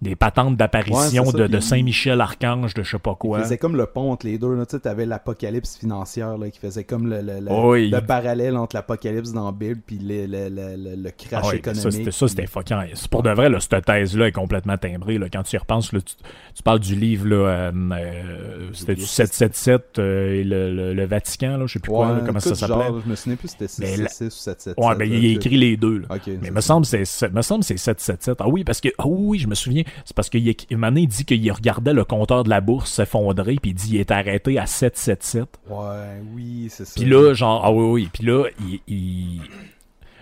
des patentes d'apparition Ouais, de, de puis- Saint-Michel Archange, de je sais pas Il quoi. faisait comme le pont entre les deux. là. Tu sais, t'avais l'apocalypse financière là, qui faisait comme le, le, le- Oh le parallèle entre l'apocalypse dans la Bible puis le, le, le, le- le crash Ah économique. ça, c'était, fucking. Pour de vrai, là, cette thèse-là est complètement timbrée. Là, quand tu y repenses, là, tu, tu parles du livre, là, euh, euh, c'était du oublié. 777 euh, et le, le- le Vatican, là, je sais plus quoi, Ouais, là, comment ça s'appelait. je me souviens plus si c'était Mais la- 666 ou 777. Ouais, ben, il a écrit les deux. Là. Ok, Mais me semble me semble c'est 777. Ah oui parce que ah oui, oui, je me souviens, c'est parce qu'il il dit qu'il regardait le compteur de la bourse s'effondrer puis il dit qu'il est arrêté à 777. Ouais, oui, c'est ça. Puis là genre ah oui oui, puis là il, il-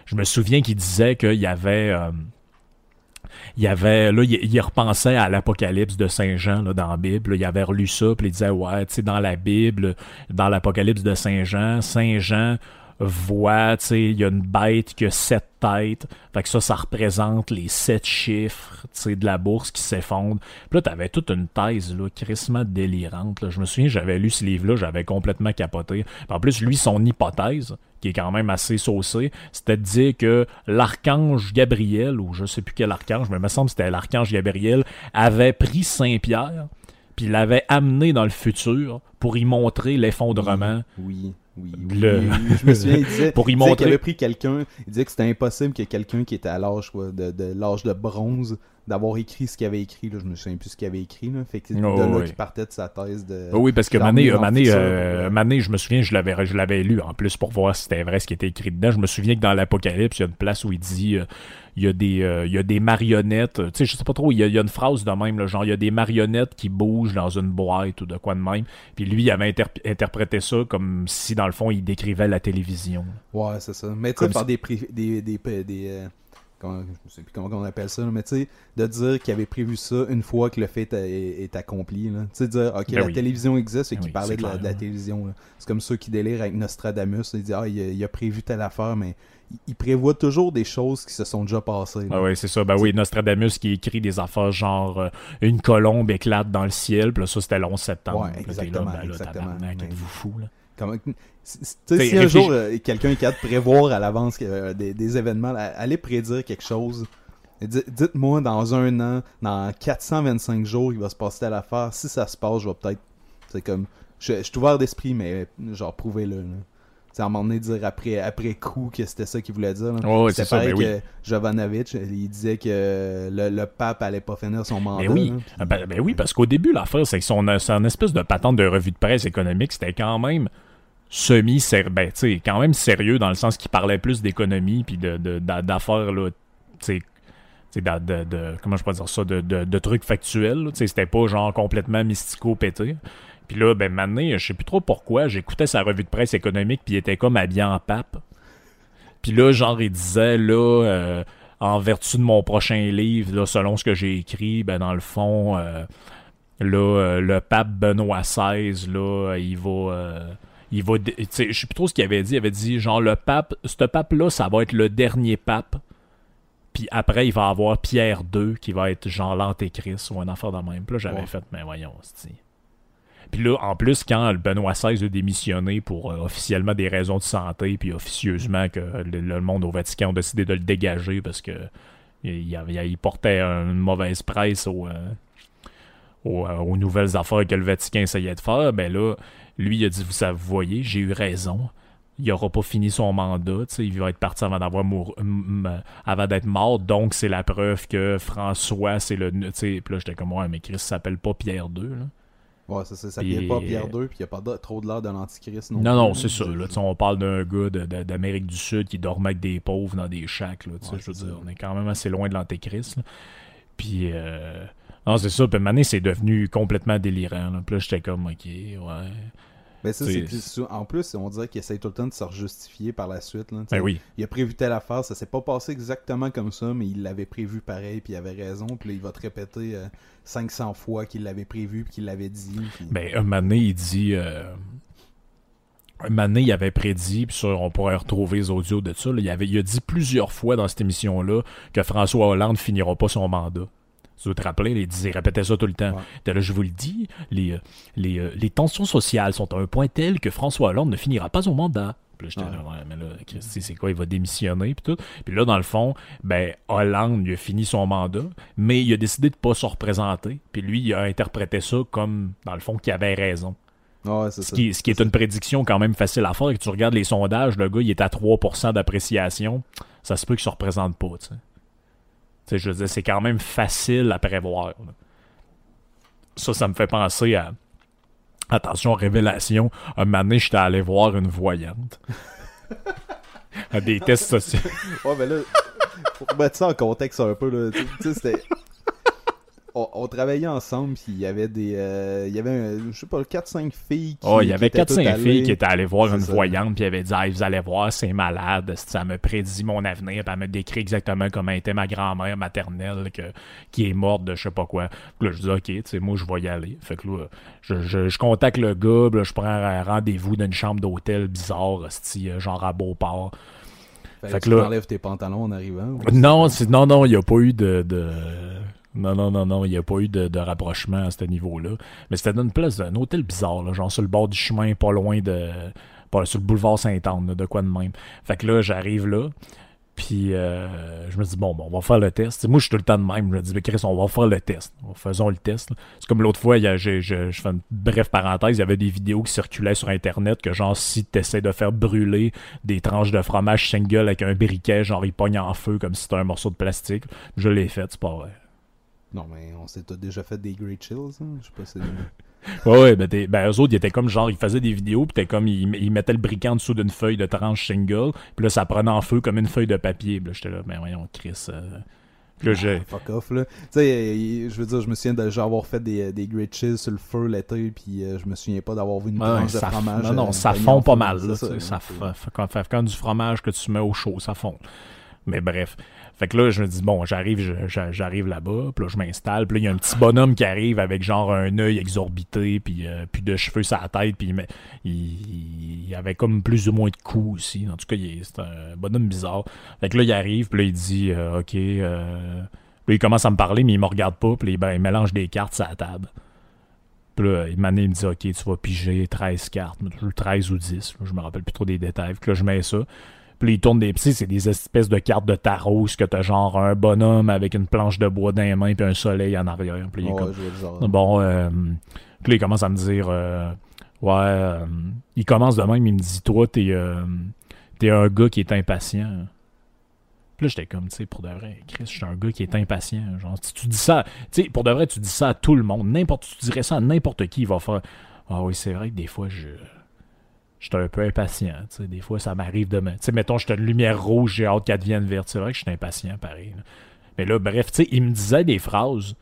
je me souviens qu'il disait qu'il y avait euh, il y avait là il, il repensait à l'apocalypse de Saint Jean là, dans la Bible, là, il avait relu ça, puis il disait ouais, tu sais dans la Bible, dans l'apocalypse de Saint Jean, Saint Jean voit, tu sais, il y a une bête qui a sept têtes. Fait que ça, ça représente les sept chiffres, tu sais, de la bourse qui s'effondre. Puis là, t'avais toute une thèse, là, crissement délirante. là. Je me souviens, j'avais lu ce livre-là, j'avais complètement capoté. Puis en plus, lui, son hypothèse, qui est quand même assez saucée, c'était de dire que l'archange Gabriel, ou je sais plus quel archange, mais il me semble que c'était l'archange Gabriel, avait pris Saint-Pierre, puis l'avait amené dans le futur pour y montrer l'effondrement. Oui, oui, Le- oui, Je me souviens, il disait, Pour y montrer- qu'il avait pris quelqu'un, il disait que c'était impossible que quelqu'un qui était à l'âge de, de l'âge de bronze d'avoir écrit ce qu'il avait écrit. Là. Je me souviens plus ce qu'il avait écrit. Là. Fait que c'est Oh, de là oui. qu'il partait de sa thèse de. Ah oui, parce que Mané, Mané, euh. Mané, je me souviens, je l'avais, je l'avais lu en plus pour voir si c'était vrai ce qui était écrit dedans. Je me souviens que dans l'Apocalypse, il y a une place où il dit, euh, il y a des, euh, il y a des marionnettes. Tu sais, je sais pas trop. Il y a, il y a une phrase de même, là, genre il y a des marionnettes qui bougent dans une boîte ou de quoi de même. Puis lui, il avait interp- interprété ça comme si dans le fond, il décrivait la télévision. Ouais, c'est ça. Mais tu sais, si- des, des, des, des, euh, comment, je sais plus comment on appelle ça, là, mais tu sais, de dire qu'il avait prévu ça une fois que le fait est, est accompli. Tu sais, dire, ok, Ben la oui. télévision existe et Ben qu'il oui, parlait de la, de télévision. C'est comme ceux qui délirent avec Nostradamus. Ils disent, ah, il a, il a prévu telle affaire, mais il, prévoit toujours des choses qui se sont déjà passées. là. Ah oui, c'est ça. Ben oui, Nostradamus qui écrit des affaires genre euh, une colombe éclate dans le ciel. Puis là, ça, c'était le 11 septembre. Ouais, exactement, Là, ben là, exactement. êtes-vous fou, là? Si- un jour euh, quelqu'un est capable de prévoir à l'avance euh, des, des événements, allez prédire quelque chose. Dites-moi, dans un an, dans 425 jours, il va se passer telle affaire. Si ça se passe, je vais peut-être. C'est comme. Je, je suis ouvert d'esprit, mais genre, prouvez-le. À un moment donné, dire après, après coup que c'était ça qu'il voulait dire. Oh, c'est pareil ça, ben que Jovanovic, il disait que le, le, pape allait pas finir son mandat. Mais oui, ben, ben, oui parce qu'au début, l'affaire, c'est que son, son espèce de patente de revue de presse économique, c'était quand même semi ben, quand même sérieux dans le sens qu'il parlait plus d'économie puis de, d'affaires là tu sais de, de, comment je pourrais dire ça de, de, trucs factuels c'était pas genre complètement mystico pété puis là ben maintenant je sais plus trop pourquoi j'écoutais sa revue de presse économique puis il était comme habillé en pape. Puis là genre il disait là euh, en vertu de mon prochain livre là, selon ce que j'ai écrit ben dans le fond euh, là euh, le pape Benoît XVI là il va il va je sais plus trop ce qu'il avait dit. Il avait dit genre le pape ce pape là ça va être le dernier pape. Puis après il va avoir Pierre II qui va être genre l'antéchrist ou un affaire de même. Puis là j'avais fait mais voyons puis là, en plus, quand Benoît XVI a démissionné pour euh, officiellement des raisons de santé, puis officieusement que le, monde au Vatican a décidé de le dégager parce que il, portait une mauvaise presse euh, euh, aux, nouvelles affaires que le Vatican essayait de faire, ben là, lui, il a dit, vous, vous voyez, j'ai eu raison. Il n'aura pas fini son mandat, il va être parti avant d'avoir avant d'être mort, donc c'est la preuve que François, c'est le. Puis là, j'étais comme, ouais, mais Christ s'appelle pas Pierre II. Là. Ouais, ça, ça, ça vient pas Pierre II, puis il n'y a pas trop de l'air de l'Antichrist non Non, non, c'est ça. Là, on parle d'un gars d'Amérique du Sud qui dormait avec des pauvres dans des chacs. Là, je veux dire, on est quand même assez loin de l'Antéchrist. Puis, euh, non, c'est ça. Puis maintenant, c'est devenu complètement délirant. Là. Puis là, j'étais comme, ok, ouais. Ben ça, c'est en plus, on dirait qu'il essaye tout le temps de se justifier par la suite. Là, ben oui. Il a prévu telle affaire, ça s'est pas passé exactement comme ça, mais il l'avait prévu pareil, puis il avait raison, puis là, il va te répéter 500 euh, fois qu'il l'avait prévu, puis qu'il l'avait dit. Ben, un moment donné, il dit... Euh... Un moment donné, il avait prédit, puis on pourrait retrouver les audios de ça, il, avait, il a dit plusieurs fois dans cette émission-là que François Hollande finira pas son mandat. Tu te rappeler, il, disait, répétait ça tout le temps. Là, je vous le dis, les, euh, les, euh, les tensions sociales sont à un point tel que François Hollande ne finira pas son mandat. Puis là, j'étais ouais, mais là, Christy, c'est quoi, il va démissionner, puis tout. Puis là, dans le fond, ben, Hollande, il a fini son mandat, mais il a décidé de pas se représenter. Puis lui, il a interprété ça comme, dans le fond, qu'il avait raison. Ouais, ce, qui, ce qui est, une prédiction quand même facile à faire. Que tu regardes les sondages, le gars, il est à 3% d'appréciation. Ça se peut qu'il se représente pas, tu sais je veux dire, c'est quand même facile à prévoir. Ça, ça me fait penser à. Attention, révélation. Un moment donné, j'étais allé voir une voyante. à des tests sociaux. ouais, mais là, pour mettre ça en contexte un peu, là, tu sais, c'était on, travaillait ensemble, puis il y avait des. Euh, il y avait, je sais pas, 4-5 filles qui. Oh, il y avait 4-5 filles qui étaient allées voir une voyante, puis avait dit ah, vous allez voir, c'est malade. Ça me prédit mon avenir, puis elle me décrit exactement comment était ma grand-mère maternelle que, qui est morte de je sais pas quoi. Puis là, je dis Ok, tu sais, moi, je vais y aller. Fait que là, je, je, je contacte le gars, là, je prends un rendez-vous dans une chambre d'hôtel bizarre, euh, genre à Beauport. Fait, fait que là. Tu enlèves tes pantalons en arrivant Non, non, non, il n'y a pas eu de... de non, non, non, non, il n'y a pas eu de, rapprochement à ce niveau-là. Mais c'était dans une place, un hôtel bizarre, là, genre sur le bord du chemin, pas loin de. Pas, sur le boulevard Saint-Anne, de quoi de même. Fait que là, j'arrive là. Puis euh, je me dis, bon, bon, on va faire le test. moi, je suis tout le temps de même. Je me dis, mais Chris, on va faire le test. Faisons le test. C'est comme l'autre fois, je, je, fais une brève parenthèse, il y avait des vidéos qui circulaient sur Internet que, genre, si tu essaies de faire brûler des tranches de fromage single avec un briquet, genre, il pogne en feu comme si c'était un morceau de plastique. Je l'ai fait, c'est pas vrai. Non, mais on s'est déjà fait des Great Chills, hein? Je sais pas si ouais, ouais, ben, ben, eux autres, ils étaient comme genre, ils faisaient des vidéos, puis comme, ils, mettaient le briquet en dessous d'une feuille de tranche single, puis là, ça prenait en feu comme une feuille de papier. J'étais là, ben voyons, Chris. Euh... Là, ah, fuck off, là. Tu sais, je veux dire, je me souviens déjà avoir fait des, des Great Chills sur le feu l'été, puis euh, je me souviens pas d'avoir vu une tranche de fromage. Non, non, euh, ça fond pas mal, là. Ça, ça, fait quand du fromage que tu mets au chaud, ça fond. Mais bref. Fait que là, je me dis, bon, j'arrive j'arrive là-bas, puis là, je m'installe, puis là, il y a un petit bonhomme qui arrive avec genre un œil exorbité, puis, euh, de cheveux sur la tête, puis il, il, avait comme plus ou moins de coups aussi. En tout cas, c'est un bonhomme bizarre. Fait que là, il arrive, puis là, il dit, euh, OK, euh... puis il commence à me parler, mais il me regarde pas, puis ben, il mélange des cartes sur la table. Puis là, il me dit, OK, tu vas piger 13 cartes, 13 ou 10, je me rappelle plus trop des détails. Puis là, je mets ça. Puis il tourne des psy, c'est des espèces de cartes de tarot, que t'as genre un bonhomme avec une planche de bois dans les mains puis un soleil en arrière. Puis il comme... Bon, euh, puis il commence à me dire euh, Ouais, euh, il commence de même, il me dit Toi, t'es euh, t'es un gars qui est impatient. Puis là, j'étais comme, tu sais, pour de vrai, Chris, je suis un gars qui est impatient. Genre, si tu dis ça, tu sais, pour de vrai, tu dis ça à tout le monde. N'importe, tu dirais ça à n'importe qui, il va faire Ah oui, c'est vrai que des fois, je. J'étais un peu impatient, tu sais. Des fois, ça m'arrive de me. Tu sais, mettons, j'étais une lumière rouge, j'ai hâte qu'elle devienne verte. C'est vrai que je suis impatient, pareil. là. Mais là, bref, il me disait des phrases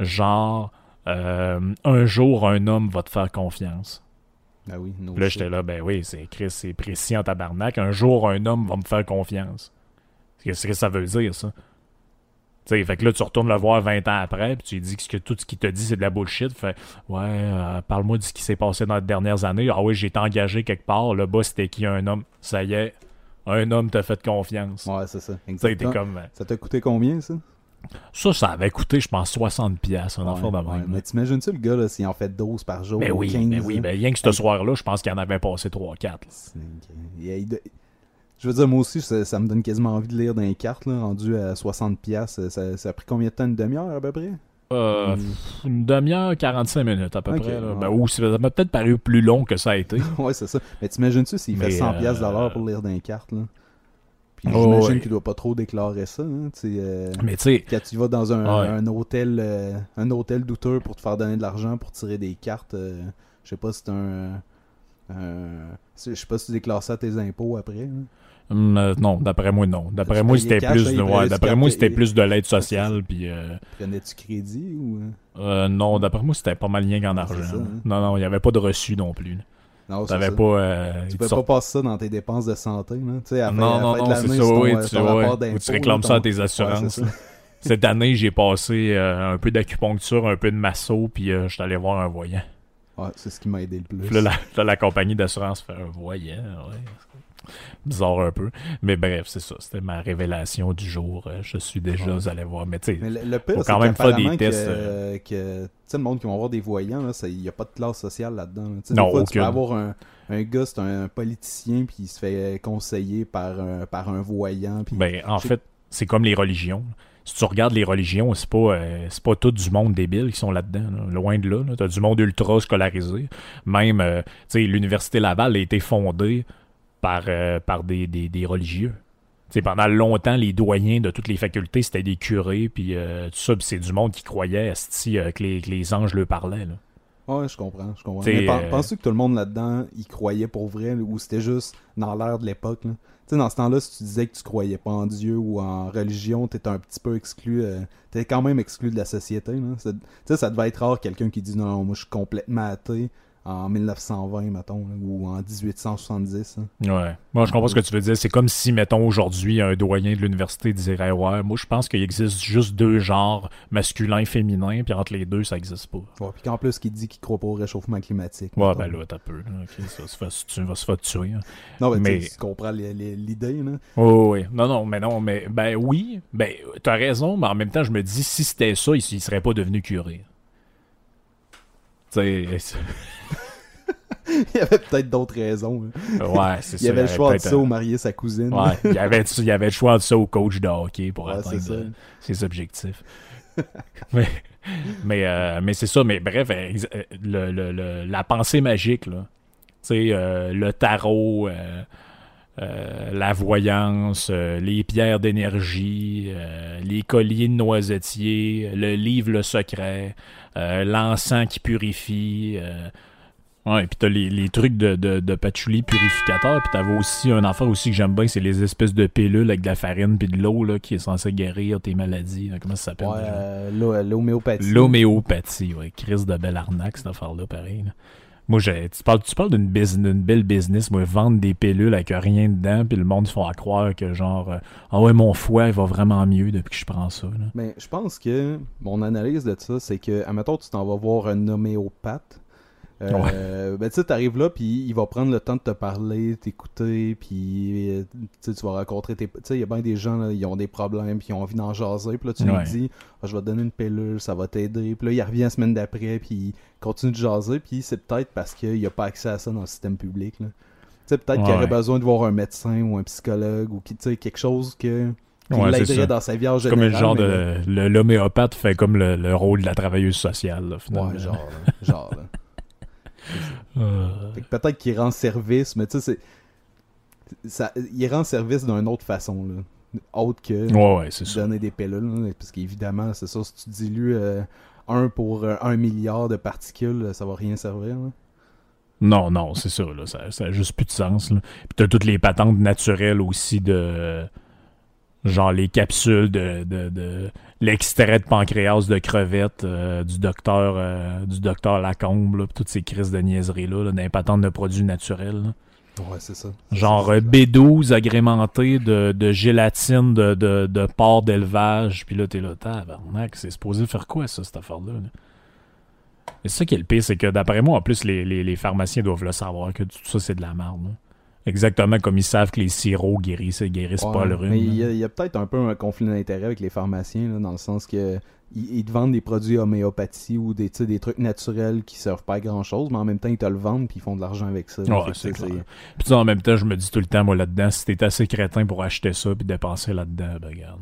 genre euh, Un jour, un homme va te faire confiance. Ah oui, no là, j'étais là, ben oui, c'est Chris, c'est précis en tabarnak. Un jour, un homme va me faire confiance. Qu'est-ce que ça veut dire, ça? Tu sais, fait que là, tu retournes le voir 20 ans après, puis tu lui dis que tout ce qu'il te dit, c'est de la bullshit. Fait, ouais, euh, parle-moi de ce qui s'est passé dans les dernières années. Ah oui, j'ai été engagé quelque part. Le boss, c'était qui? Un homme? Ça y est, un homme t'a fait confiance. Ouais, c'est ça. Exactement. comme. euh, Ça t'a coûté combien, ça? Ça, ça avait coûté, je pense, 60$, piastres, un Ouais, enfant de ouais. même. Mais t'imagines-tu le gars, là, s'il en fait 12 par jour Ben ou oui, 15? ben oui, ben rien que ce soir-là, je pense qu'il en avait passé 3-4. C'est- il- il doit- Je veux dire, moi aussi, ça, ça me donne quasiment envie de lire dans les cartes, là, rendu à 60$. piastres. Ça, ça a pris combien de temps? Une demi-heure, à peu près? Euh, une demi-heure, 45 minutes à peu près. là. ouais. Ben, ou ça m'a peut-être paru plus long que ça a été. ouais, c'est ça. Mais t'imagines-tu s'il fait Mais, 100$ piastres de euh, l'heure pour lire dans les cartes, là? Puis Oh, j'imagine ouais. qu'il doit pas trop déclarer ça, hein, euh, Mais tu sais, Quand tu vas dans un, Ouais. un hôtel euh, un hôtel douteux pour te faire donner de l'argent pour tirer des cartes, euh, je sais pas si c'est un- je sais pas si tu déclares ça à tes impôts après. hein. Euh, non, d'après moi, non. D'après moi, c'était plus hein, ouais, d'après moi, c'était plus de l'aide sociale. Puis, euh, Prenais-tu crédit ou... euh? euh, non, d'après moi, c'était pas mal rien qu'en C'est argent. ça, hein. Non, non, il n'y avait pas de reçu non plus. Non, T'avais pas. euh, Tu peux pas passer ça dans tes dépenses de santé. Là. Tu sais, à Non, non, non, c'est ça, oui. Tu, ouais, tu réclames ton- ça à tes assurances. Cette année, j'ai passé un peu d'acupuncture, un peu de masso, puis je suis allé voir un voyant. Ouais, c'est ce qui m'a aidé le plus. Puis là, la, là, la compagnie d'assurance fait un voyant, ouais. Bizarre un peu. Mais bref, c'est ça. C'était ma révélation du jour. Euh, Je suis déjà Ouais. allé voir. Mais tu sais, le, le pire, Faut quand même faire des tests, Que, euh. que, tu sais, le monde qui va avoir des voyants, il n'y a pas de classe sociale là-dedans. Tu Non, fois, tu peux avoir un, un gars, c'est un, politicien, puis il se fait conseiller par un, par un voyant. Puis... ben, en fait, c'est comme les religions. Si tu regardes les religions, c'est pas, euh, pas tout du monde débile qui sont là-dedans. là. Loin de là. là. T'as du monde ultra scolarisé. Même, euh, tu sais, l'Université Laval a été fondée par, euh, par des, des, des religieux. Pendant longtemps, les doyens de toutes les facultés, c'était des curés, puis euh, tout ça, c'est du monde qui croyait esti, euh, que, les, que les anges leur parlaient. Là. Ouais, je comprends, je comprends. Mais euh, penses-tu que tout le monde là-dedans, il croyait pour vrai, ou c'était juste dans l'air de l'époque? Tu sais, dans ce temps-là, si tu disais que tu croyais pas en Dieu ou en religion, t'étais un petit peu exclu, t'étais quand même exclu de la société, là. Sais, ça devait être rare quelqu'un qui dit non, non, moi je suis complètement athée en 1920, mettons, ou en 1870. hein. Ouais. Moi, je comprends ce que tu veux dire. C'est comme si, mettons, aujourd'hui, un doyen de l'université dirait Ouais, moi, je pense qu'il existe juste deux genres, masculin et féminin, puis entre les deux, ça existe pas. Ouais, puis qu'en plus, qu'il dit qu'il croit pas au réchauffement climatique. Ouais, mettons. ben là, t'as peu. ça se fait, tu vas se faire tuer. hein. Non, ben, mais- tu comprends l'idée, là. Oh, oui. Non, non, mais non, mais ben oui. Ben, t'as raison, mais en même temps, je me dis, si c'était ça, il, il serait pas devenu curé. Il y avait peut-être d'autres raisons. là. ouais, c'est ça. Il y avait le choix de ça ou marier sa cousine. Ouais, il y avait, il y avait le choix de ça au coach de hockey pour Ouais, atteindre euh, ses objectifs. mais mais, euh, mais c'est ça, mais bref, euh, le, le- le- la pensée magique, là. Tu sais, euh, le tarot, euh, euh, la voyance, euh, les pierres d'énergie, euh, les colliers de noisetiers, le livre Le Secret, l'encens qui purifie. Ouais, puis t'as les, les trucs de, de, de patchouli purificateur, puis t'avais aussi un affaire aussi que j'aime bien, c'est les espèces de pilules avec de la farine puis de l'eau là, qui est censé guérir tes maladies. là. Comment ça s'appelle Ouais, l'homéopathie. L'homéopathie, ouais. Crise de belle arnaque, cette affaire-là, pareil. là. Moi, j'ai- tu parles, tu parles d'une belle business, vendre des pilules avec rien dedans, puis le monde se à croire que genre, euh, ah ouais, mon foie, il va vraiment mieux depuis que je prends ça. Mais je pense que mon analyse de ça, c'est que, admettons, tu t'en vas voir un homéopathe. Euh, Ben, tu sais, t'arrives là, puis il va prendre le temps de te parler, t'écouter, puis euh, tu vas rencontrer tes. Tu sais, il y a bien des gens, là, ils ont des problèmes, puis ils ont envie d'en jaser, puis là, tu Ouais. lui dis, Ah, je vais te donner une pilule, ça va t'aider, puis là, il revient la semaine d'après, puis il continue de jaser, puis c'est peut-être parce qu'il a pas accès à ça dans le système public. Tu sais, peut-être qu'il aurait besoin de voir un médecin ou un psychologue, ou qui, quelque chose que. Qui Ouais, l'aiderait dans sa vie en comme le genre mais- de. L'homéopathe fait comme le, le rôle de la travailleuse sociale, là, finalement. Ouais, genre, genre. Euh, peut-être qu'il rend service, mais tu sais, c'est. Ça, il rend service d'une autre façon, là. Autre que Ouais, ouais, c'est ça. donner des pilules, là, parce qu'évidemment, c'est ça, si tu dilues euh, un pour euh, un milliard de particules, ça va rien servir. là. Non, non, c'est ça, là. Ça, ça a juste plus de sens, là. Puis t'as toutes les patentes naturelles aussi de. Genre les capsules de. de, de- L'extrait de pancréas de crevettes euh, du docteur euh, du docteur Lacombe, là, toutes ces crises de niaiseries-là, là, patentes de produits naturels. là. Ouais, c'est ça. Genre euh, ça. B12 agrémenté de, de gélatine de, de, de porc d'élevage. Puis là, t'es là, tabarnak, c'est supposé faire quoi, ça, cette affaire-là? là? C'est ça qui est le pire, c'est que d'après moi, en plus, les, les, les pharmaciens doivent le savoir, que tout ça, c'est de la merde. Exactement comme ils savent que les sirops guérissent, guérissent pas le rhume. Mais il y a, peut-être un peu un conflit d'intérêt avec les pharmaciens, là, dans le sens que ils, ils te vendent des produits homéopathie ou des, trucs naturels qui servent pas à grand chose, mais en même temps, ils te le vendent puis ils font de l'argent avec ça. Ouais, c'est. Puis en même temps, je me dis tout le temps, moi, là-dedans, si t'es assez crétin pour acheter ça puis dépenser là-dedans, ben regarde.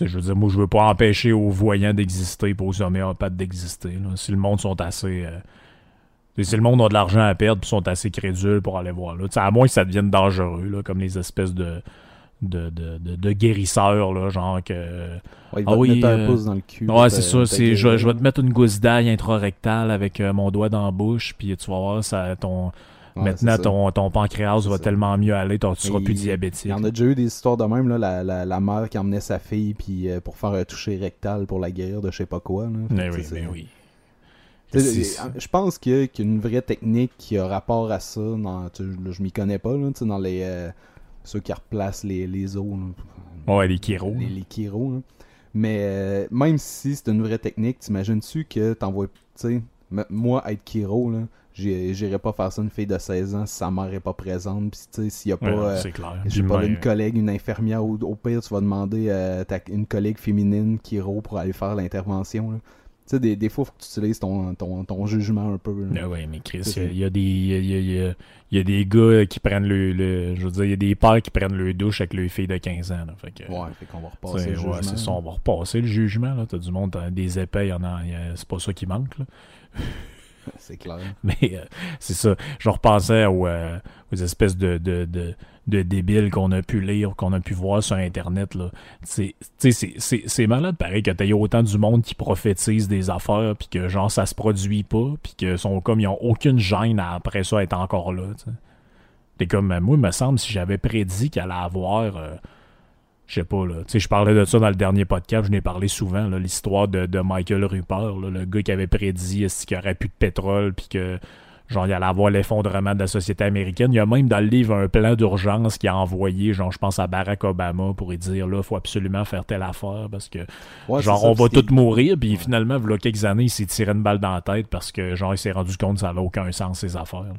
Je veux dire, moi, je veux pas empêcher aux voyants d'exister et aux homéopathes d'exister. Si le monde sont assez... euh, si le monde a de l'argent à perdre puis sont assez crédules pour aller voir là. À moins que ça devienne dangereux, là, comme les espèces de... De, de, de, de guérisseurs, là, genre que... Ouais, ils Ah vont te oui, mettre un euh, pouce dans le cul. Ouais, c'est ça. C'est, je, je vais te mettre une gousse d'ail intrarectale avec euh, mon doigt dans la bouche, puis tu vas voir, ça, ton, Ouais, maintenant, ton, ton pancréas va ça. tellement mieux aller, ton- tu seras plus il- diabétique. Il y en a déjà eu des histoires de même, là, la, la, la mère qui emmenait sa fille puis euh, pour faire un toucher rectal pour la guérir de je sais pas quoi. Là. Fait Mais oui, mais oui. Je pense qu'il y a qu'une vraie technique qui a rapport à ça. Dans, tu sais, là, je m'y connais pas, là, tu sais, dans les euh, ceux qui replacent les, les os. là. Ouais, les kéros. Les, les chiro, là. Mais euh, même si c'est une vraie technique, t'imagines-tu que t'envoies. Moi, être chiro, là, j'irais pas faire ça à une fille de 16 ans si sa mère est pas présente. Puis, tu sais, s'il y a pas. Ouais, euh, clair. pas, même- une collègue, une infirmière, ou au pire, tu vas demander à ta- une collègue féminine chiro pour aller faire l'intervention. Tu sais, des, des fois, faut que tu utilises ton, ton, ton jugement un peu. là. Ah ouais, mais Chris, il y, a- il y a des il y a, il y a- il y a- des gars qui prennent le, le- je veux dire, il y a des pères qui prennent le douche avec leurs filles de 15 ans. Là, fait que, Ouais, fait qu'on va repasser le ouais, jugement. c'est ça, on va repasser le jugement. Là. T'as du monde, t'as des épais, y en a, c'est pas ça qui manque. Là. C'est clair. Mais euh, c'est ça. Je repensais aux, euh, aux espèces de, de, de, de débiles qu'on a pu lire, qu'on a pu voir sur Internet. là. C'est c'est- malade pareil que t'aies autant du monde qui prophétise des affaires, puis que genre ça se produit pas, puis que sont comme ils ont aucune gêne après ça être encore là. T'es comme, euh, moi, il me semble, si j'avais prédit qu'il allait avoir. euh, je sais pas, là. Je parlais de ça dans le dernier podcast, je n'ai parlé souvent, l'histoire de, Michael Rupert, le gars qui avait prédit qu'il n'y aurait plus de pétrole, puis que, genre, il allait avoir l'effondrement de la société américaine. Il y a même dans le livre un plan d'urgence qui a envoyé, genre, je pense à Barack Obama pour lui dire, là, faut absolument faire telle affaire, parce que, Ouais, genre, ça, on va tous mourir, puis Ouais. finalement, il y a quelques années, il s'est tiré une balle dans la tête parce que, genre, il s'est rendu compte que ça n'avait aucun sens, ces affaires. là.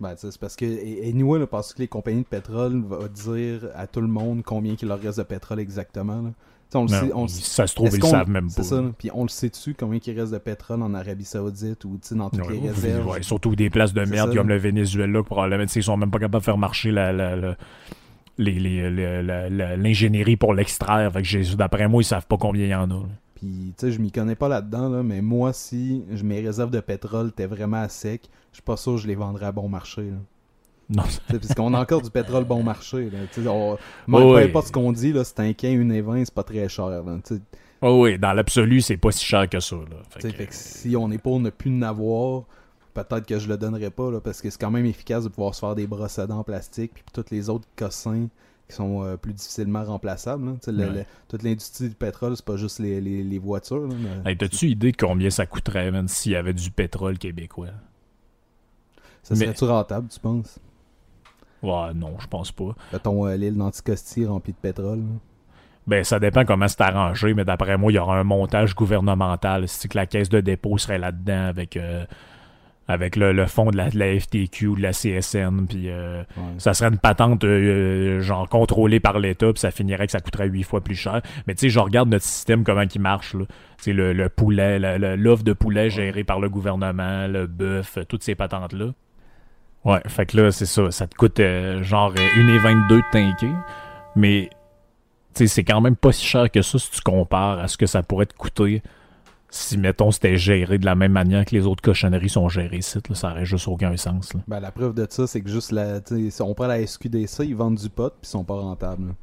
Ben, c'est parce que, et, anyway, là, parce que les compagnies de pétrole vont dire à tout le monde combien il leur reste de pétrole exactement. Là. On le Non, sait, on ça se trouve, ils le savent même pas. Ça, puis on le sait dessus combien il reste de pétrole en Arabie Saoudite ou dans toutes Ouais, les réserves? ouais, surtout des places de merde ça, comme là. le Venezuela, probablement. Ils sont même pas capables de faire marcher la, la- l'ingénierie pour l'extraire. Fait que j'ai- d'après moi, ils savent pas combien il y en a. là. Puis, tu sais, je m'y connais pas là-dedans, là, mais moi, si je- mes réserves de pétrole étaient vraiment à sec, je suis pas sûr que je les vendrais à bon marché. Là. Non, Parce qu'on a encore du pétrole bon marché. Là. On- peu importe ce qu'on dit, là, c'est un quin, une et vingt, c'est pas très cher. Là. Oh oui, dans l'absolu, c'est pas si cher que ça. Là. Fait Tu sais, que- fait que si on est pour ne plus en avoir, peut-être que je le donnerais pas, là, parce que c'est quand même efficace de pouvoir se faire des brosses à dents en plastique, puis tous les autres cossins qui sont euh, plus difficilement remplaçables. le- le- toute l'industrie du pétrole, c'est pas juste les, les- les voitures. Hey, T'as-tu idée de combien ça coûterait, s'il y avait du pétrole québécois? ça mais- serait-tu rentable, tu penses? Ouais, non, je pense pas. Mettons euh, l'île d'Anticosti remplie de pétrole. là. Ben, ça dépend comment c'est arrangé, mais d'après moi, il y aura un montage gouvernemental. C'est que la caisse de dépôt serait là-dedans avec, euh, avec le, le fond de la, de la FTQ ou de la CSN, puis euh, Ouais. ça serait une patente euh, genre contrôlée par l'État, puis ça finirait que ça coûterait huit fois plus cher. Mais tu sais, je regarde notre système, comment il marche. là. C'est le, le poulet, le- le- l'offre de poulet gérée par le gouvernement, le bœuf, toutes ces patentes-là. Ouais, fait que là, c'est ça. Ça te coûte euh, genre euh, 1,22 de tanker. Mais c'est quand même pas si cher que ça si tu compares à ce que ça pourrait te coûter si, mettons, c'était géré de la même manière que les autres cochonneries sont gérées ici, là, ça aurait juste aucun sens. Ben, la preuve de ça, c'est que juste la, si on prend la SQDC, ils vendent du pot puis ils sont pas rentables.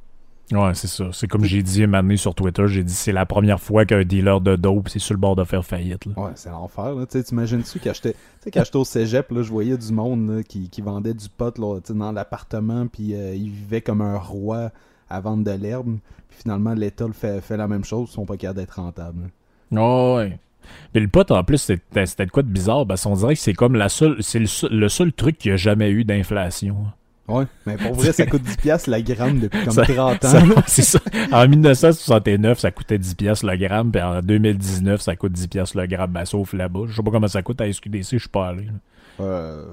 Ouais, c'est ça. C'est comme j'ai dit un moment donné sur Twitter, j'ai dit c'est la première fois qu'un dealer de dope c'est sur le bord de faire faillite. Là. Ouais, c'est l'enfer. T'imagines-tu quand j'étais au cégep, là, je voyais du monde là, qui, qui vendait du pot là, dans l'appartement, puis euh, ils vivaient comme un roi à vendre de l'herbe. Puis finalement, l'État fait, fait la même chose, ils sont pas capables d'être rentables. Oh, ouais. Mais le pot, en plus, c'était quoi de bizarre? Parce qu'on dirait que c'est comme la seule, c'est le, seul- le seul truc qui a jamais eu d'inflation. Ouais, mais pour vrai, ça coûte 10$ piastres la gramme depuis comme Ça- 30 ans. C'est ça. En 1969, ça coûtait 10 pièces le gramme, puis en 2019, ça coûte 10 pièces le gramme, ben, sauf là-bas. Je sais pas comment ça coûte à SQDC, je suis pas allé. Euh,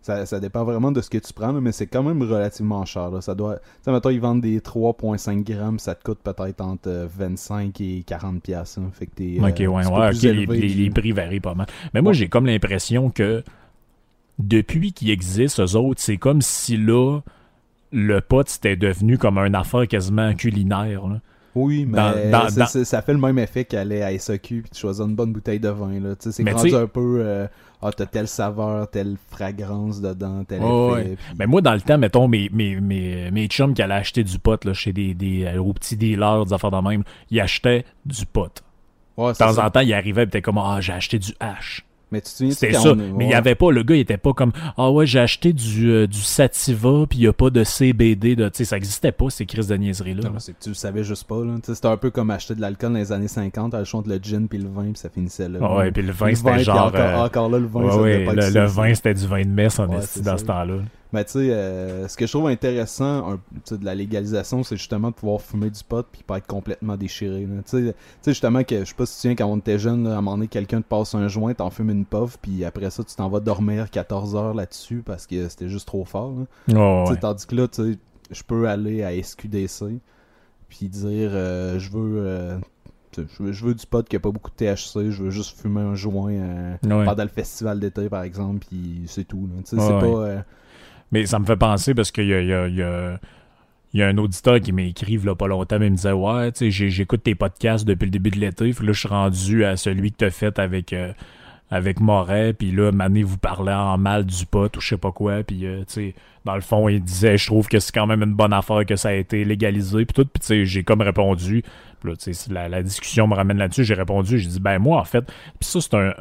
ça, ça dépend vraiment de ce que tu prends, mais c'est quand même relativement cher. Là. Ça doit... Tu mettons, ils vendent des 3.5 grammes, ça te coûte peut-être entre euh, 25 et 40 piastres. hein. Fait que t'es, euh, Ok, ouais, ouais, ok, les, prix varient pas mal. Mais moi, Ouais. j'ai comme l'impression que depuis qu'ils existent, eux autres, c'est comme si là, le pot c'était devenu comme une affaire quasiment culinaire. là. Oui, mais Dans- dans- c'est- dans- c'est- ça fait le même effet qu'aller à SAQ puis tu choisis une bonne bouteille de vin. C'est rendu tu sais- un peu... euh, ah, t'as telle saveur, telle fragrance dedans, tel effet. ouais. puis- Mais moi, dans le temps, mettons, mes, mes, mes, mes chums qui allaient acheter du pot là, chez des, des euh, aux petits dealers, des affaires de même, ils achetaient du pot. Ouais, De temps ça. en temps, ils arrivaient et étaient comme Ah, j'ai acheté du hash. Mais tu te souviens C'était ça. Mais il ouais. y avait pas, le gars, il était pas comme Ah ouais, j'ai acheté du, euh, du Sativa, puis il y a pas de CBD. De... Tu sais, ça existait pas, ces crises de niaiseries-là. Non, mais c'est que tu le savais juste pas. là. C'était un peu comme acheter de l'alcool dans les années 50, à entre le gin puis le vin, puis ça finissait là. Ah ouais, puis le vin, Le c'était genre. Encore, euh, encore là, le vin, ouais, ça devait ouais, pas le, le vin, c'était du vin de messe en Ouais, c'est dans ça. ce temps-là. Mais tu sais, euh, ce que je trouve intéressant un- tu sais, de la légalisation, c'est justement de pouvoir fumer du pot puis pas être complètement déchiré. Tu sais, justement, que je sais pas si tu te souviens, quand on était jeune, là, à un moment donné, quelqu'un te passe un joint, t'en fumes une puff, puis après ça, tu t'en vas dormir 14 heures là-dessus parce que c'était juste trop fort. Ouais, Tandis que là, tu sais, je peux aller à SQDC puis dire euh, je veux euh, je veux, je veux du pot qui a pas beaucoup de THC, je veux juste fumer un joint euh, Ouais. pendant le festival d'été par exemple, puis c'est tout. là. Tu sais, Ouais, c'est ouais. pas euh, Mais ça me fait penser parce qu'il y a, y, a, il y, a, un auditeur qui m'écrive là, pas longtemps, mais il me disait Ouais, tu sais, j'écoute tes podcasts depuis le début de l'été. Puis là, je suis rendu à celui que t'as fait avec, euh, avec Moret. Puis là, Mané vous parlait en mal du pot ou je sais pas quoi. Puis, euh, tu sais, dans le fond, il disait Je trouve que c'est quand même une bonne affaire que ça a été légalisé. Puis tout. Puis, tu sais, j'ai comme répondu. Puis là, tu sais, la, la discussion me ramène là-dessus. J'ai répondu J'ai dit Ben, moi, en fait, puis ça, c'est un.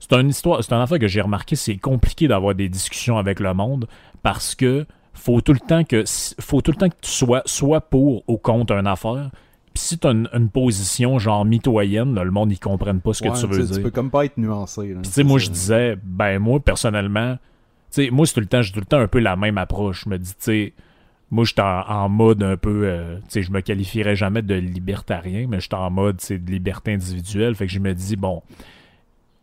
C'est une histoire, c'est une affaire que j'ai remarqué, c'est compliqué d'avoir des discussions avec le monde parce que faut tout le temps que faut tout le temps que tu sois soit pour ou contre une affaire. Puis si tu as une, une position genre mitoyenne, là, le monde ils comprennent pas ce que tu veux dire. Tu peux comme pas être nuancé. Puis tu sais moi je disais ben moi personnellement, tu sais moi c'est tout le temps j'ai tout le temps un peu la même approche. Je me dis tu sais moi j'étais en, en mode un peu euh, tu sais je me qualifierais jamais de libertarien, mais j'étais en mode c'est de liberté individuelle, fait que je me dis bon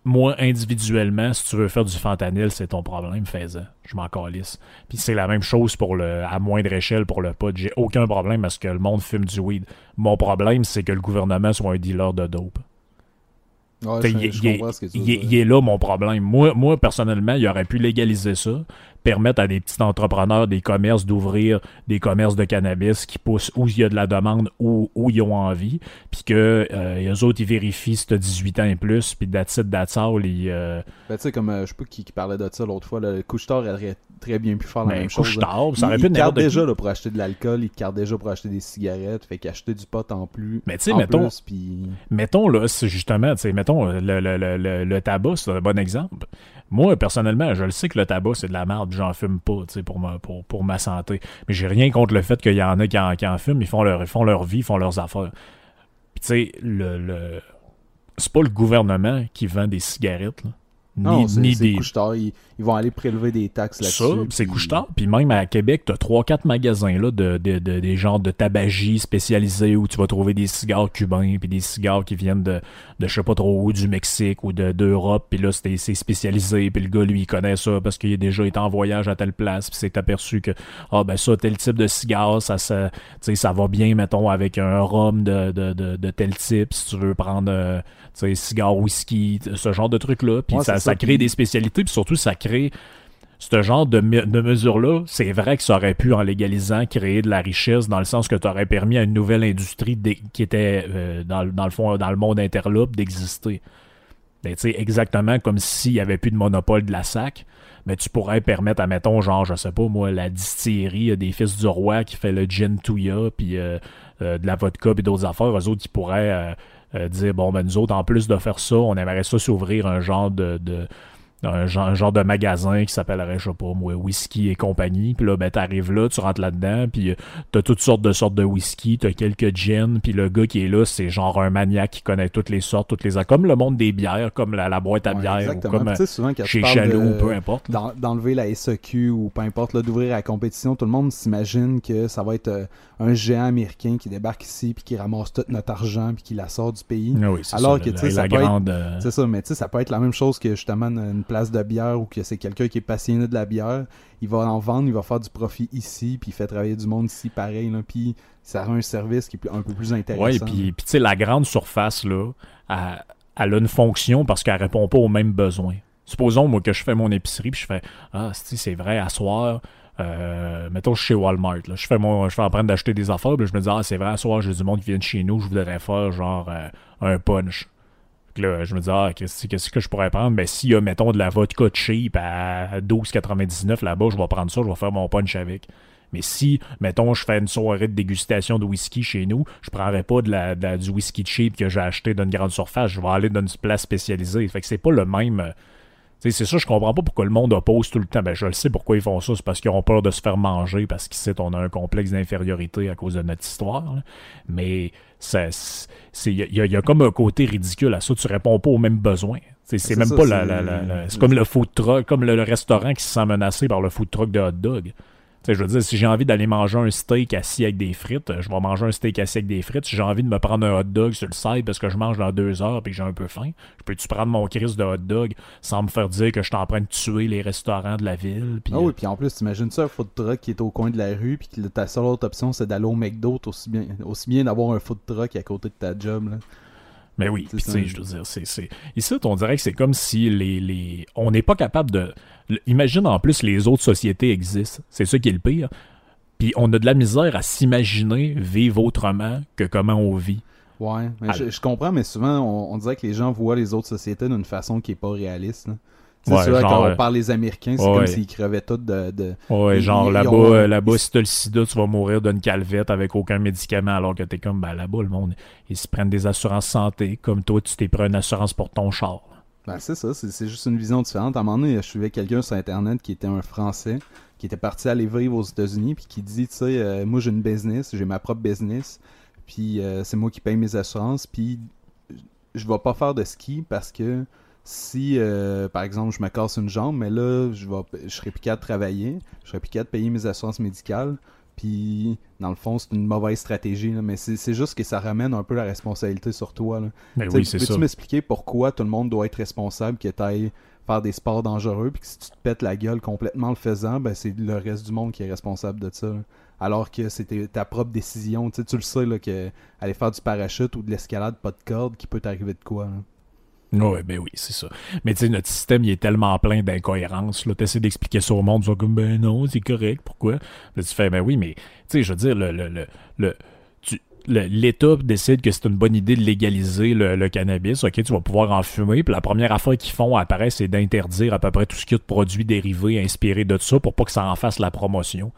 moi, individuellement, si tu veux faire du fentanyl, c'est ton problème, fais-en. Je m'en calisse. Puis c'est la même chose pour le, à moindre échelle pour le pot. J'ai aucun problème à ce que le monde fume du weed. Mon problème, c'est que le gouvernement soit un dealer de dope. Ouais, je, je il est là mon problème. Moi, moi, personnellement, il aurait pu légaliser ça, permettre à des petits entrepreneurs, des commerces d'ouvrir des commerces de cannabis qui poussent où il y a de la demande, où, où ils ont envie, puis que euh, eux autres, ils vérifient si t'as 18 ans et plus, puis that's it, that's all, ils... euh, Ben, tu sais, comme euh, je sais pas qui, qui parlait de ça l'autre fois, le couche-tard aurait très bien pu faire la ben, même chose. là. couche-tard, ça aurait pu il être qui. déjà là, pour acheter de l'alcool, il carte déjà pour acheter des cigarettes, fait qu'acheter du pot en plus. Mais tu sais, mettons, plus, puis- mettons là, c'est justement, tu sais, mettons, le, le, le, le, le tabac, c'est un bon exemple. Moi, personnellement, je le sais que le tabac, c'est de la merde, j'en fume pas, tu sais, pour ma, pour, pour ma santé. Mais j'ai rien contre le fait qu'il y en a qui en, qui en fument, ils font leur, ils font leur vie, ils font leurs affaires. Puis tu sais, le, le... c'est pas le gouvernement qui vend des cigarettes, là. Non, Ni, des, ils, ils vont aller prélever des taxes ça, là-dessus. c'est puis- couche-tard. Puis même à Québec, t'as 3-4 magasins là, de, de, de- des genres de tabagie spécialisés où tu vas trouver des cigares cubains, puis des cigares qui viennent de, de je sais pas trop où, du Mexique ou de- d'Europe. Puis là, c'est c'est spécialisé. Puis le gars, lui, il connaît ça parce qu'il a déjà été en voyage à telle place. Puis s'est aperçu que, ah ben ça, tel type de cigare, ça, ça, tu ça va bien, mettons, avec un rhum de, de, de, tel type. Si tu veux prendre, euh, tu sais, cigare whisky, ce genre de trucs-là. Puis Ouais, ça, ça crée des spécialités. Puis surtout, ça crée ce genre de, mesure-là, c'est vrai que ça aurait pu, en légalisant, créer de la richesse dans le sens que tu aurais permis à une nouvelle industrie qui était, euh, dans, le fond, dans le monde interlope d'exister. Ben, exactement comme s'il n'y avait plus de monopole de la SAC, mais tu pourrais permettre, à mettons, genre, je sais pas, moi, la distillerie des Fils du Roi qui fait le gin touya, puis euh, euh, de la vodka, puis d'autres affaires, eux autres, qui pourraient dire, bon, ben nous autres, en plus de faire ça, on aimerait ça s'ouvrir un genre de un genre, de magasin qui s'appellerait, je sais pas moi, whisky et compagnie. Puis là, ben, t'arrives là, tu rentres là-dedans, puis euh, t'as toutes sortes de sortes de whisky, t'as quelques gins, puis le gars qui est là, c'est genre un maniaque qui connaît toutes les sortes, toutes les... Comme le monde des bières, comme la, boîte à bière, ou comme souvent, chez Chaloux, peu importe. D'enlever la SEQ ou peu importe, d'ouvrir la compétition, tout le monde s'imagine que ça va être euh, un géant américain qui débarque ici, puis qui ramasse tout notre argent, puis qui la sort du pays. Ah Alors que, tu sais, ça, peut être... Euh, c'est ça, mais tu sais, ça peut être la même chose que justement une place de bière ou que c'est quelqu'un qui est passionné de la bière, il va en vendre, il va faire du profit ici, puis il fait travailler du monde ici pareil, là, puis ça rend un service qui est un peu plus intéressant. Oui, puis tu sais, la grande surface, là, elle, a une fonction parce qu'elle répond pas aux mêmes besoins. Supposons, moi, que je fais mon épicerie, puis je fais Ah, c'est vrai, à soir, euh, mettons, je suis chez Walmart. Là. Je fais mon, je fais en train d'acheter des affaires. Puis je me dis, ah, c'est vrai, à soir, j'ai du monde qui vient de chez nous. Je voudrais faire genre euh, un punch je me dis, ah, qu'est-ce que je pourrais prendre? Ben, s'il y mettons, de la vodka cheap à 12,99 là-bas, je vais prendre ça, je vais faire mon punch avec. Mais si, mettons, je fais une soirée de dégustation de whisky chez nous, je prendrais pas de la, du whisky cheap que j'ai acheté d'une grande surface. Je vais aller dans une place spécialisée. Fait que c'est pas le même. C'est ça, je comprends pas pourquoi le monde oppose tout le temps. Ben, je le sais pourquoi ils font ça. C'est parce qu'ils ont peur de se faire manger, parce qu'ici, on a un complexe d'infériorité à cause de notre histoire. Mais il y, a comme un côté ridicule à ça. Tu réponds pas aux mêmes besoins. C'est même pas la, C'est comme le food truck, comme le, restaurant qui se sent menacé par le food truck de hot dog je veux dire, si j'ai envie d'aller manger un steak assis avec des frites, je vais manger un steak assis avec des frites. Si j'ai envie de me prendre un hot dog sur le side parce que je mange dans deux heures et que j'ai un peu faim, je peux-tu prendre mon crise de hot dog sans me faire dire que je suis en train de tuer les restaurants de la ville? ah oui, puis en plus, t'imagines ça, un food truck qui est au coin de la rue puis que ta seule autre option, c'est d'aller au McDo, aussi bien, aussi bien d'avoir un food truck à côté de ta job. Là. Mais oui, puis tu sais, je veux dire, c'est, Ici, on dirait que c'est comme si les, les... on n'est pas capable de... Imagine en plus les autres sociétés existent. C'est ça qui est le pire. Puis on a de la misère à s'imaginer vivre autrement que comment on vit. Ouais, je, comprends, mais souvent, on, dirait que les gens voient les autres sociétés d'une façon qui est pas réaliste. C'est ouais, quand on parle des Américains, c'est comme s'ils crevaient tous de, de... Ouais, genre là-bas, euh, là-bas, si t'as le sida, tu vas mourir d'une calvette avec aucun médicament, alors que t'es comme, ben là-bas, le monde, ils se prennent des assurances santé, comme toi, tu t'es pris une assurance pour ton char. Ben c'est ça, c'est juste une vision différente. À un moment donné, je suivais quelqu'un sur Internet qui était un Français, qui était parti aller vivre aux États-Unis, puis qui dit, tu sais, euh, moi j'ai une business, j'ai ma propre business, puis euh, c'est moi qui paye mes assurances, puis je vais pas faire de ski parce que si, euh, par exemple, je me casse une jambe, mais là, je, vais, je plus capable de travailler, je serais plus capable de payer mes assurances médicales, puis, dans le fond, c'est une mauvaise stratégie, mais c'est juste que ça ramène un peu la responsabilité sur toi. Mais ben oui, c'est Peux-tu m'expliquer pourquoi tout le monde doit être responsable, que tu ailles faire des sports dangereux, puis que si tu te pètes la gueule complètement le faisant, ben c'est le reste du monde qui est responsable de ça. Alors que c'était ta propre décision. tu le sais, là, que aller faire du parachute ou de l'escalade, pas de corde, qui peut t'arriver de quoi. Oui, ben oui, c'est ça. Mais tu sais, notre système, il est tellement plein d'incohérences. Tu essaies d'expliquer ça au monde, tu vas comme, ben non, c'est correct, pourquoi? Tu fais, ben oui, mais, tu sais, je veux dire, le, le, le, l'État décide que c'est une bonne idée de légaliser le, cannabis, ok, tu vas pouvoir en fumer, puis la première affaire qu'ils font après, c'est d'interdire à peu près tout ce qui est de produits dérivés inspirés de ça pour pas que ça en fasse la promotion.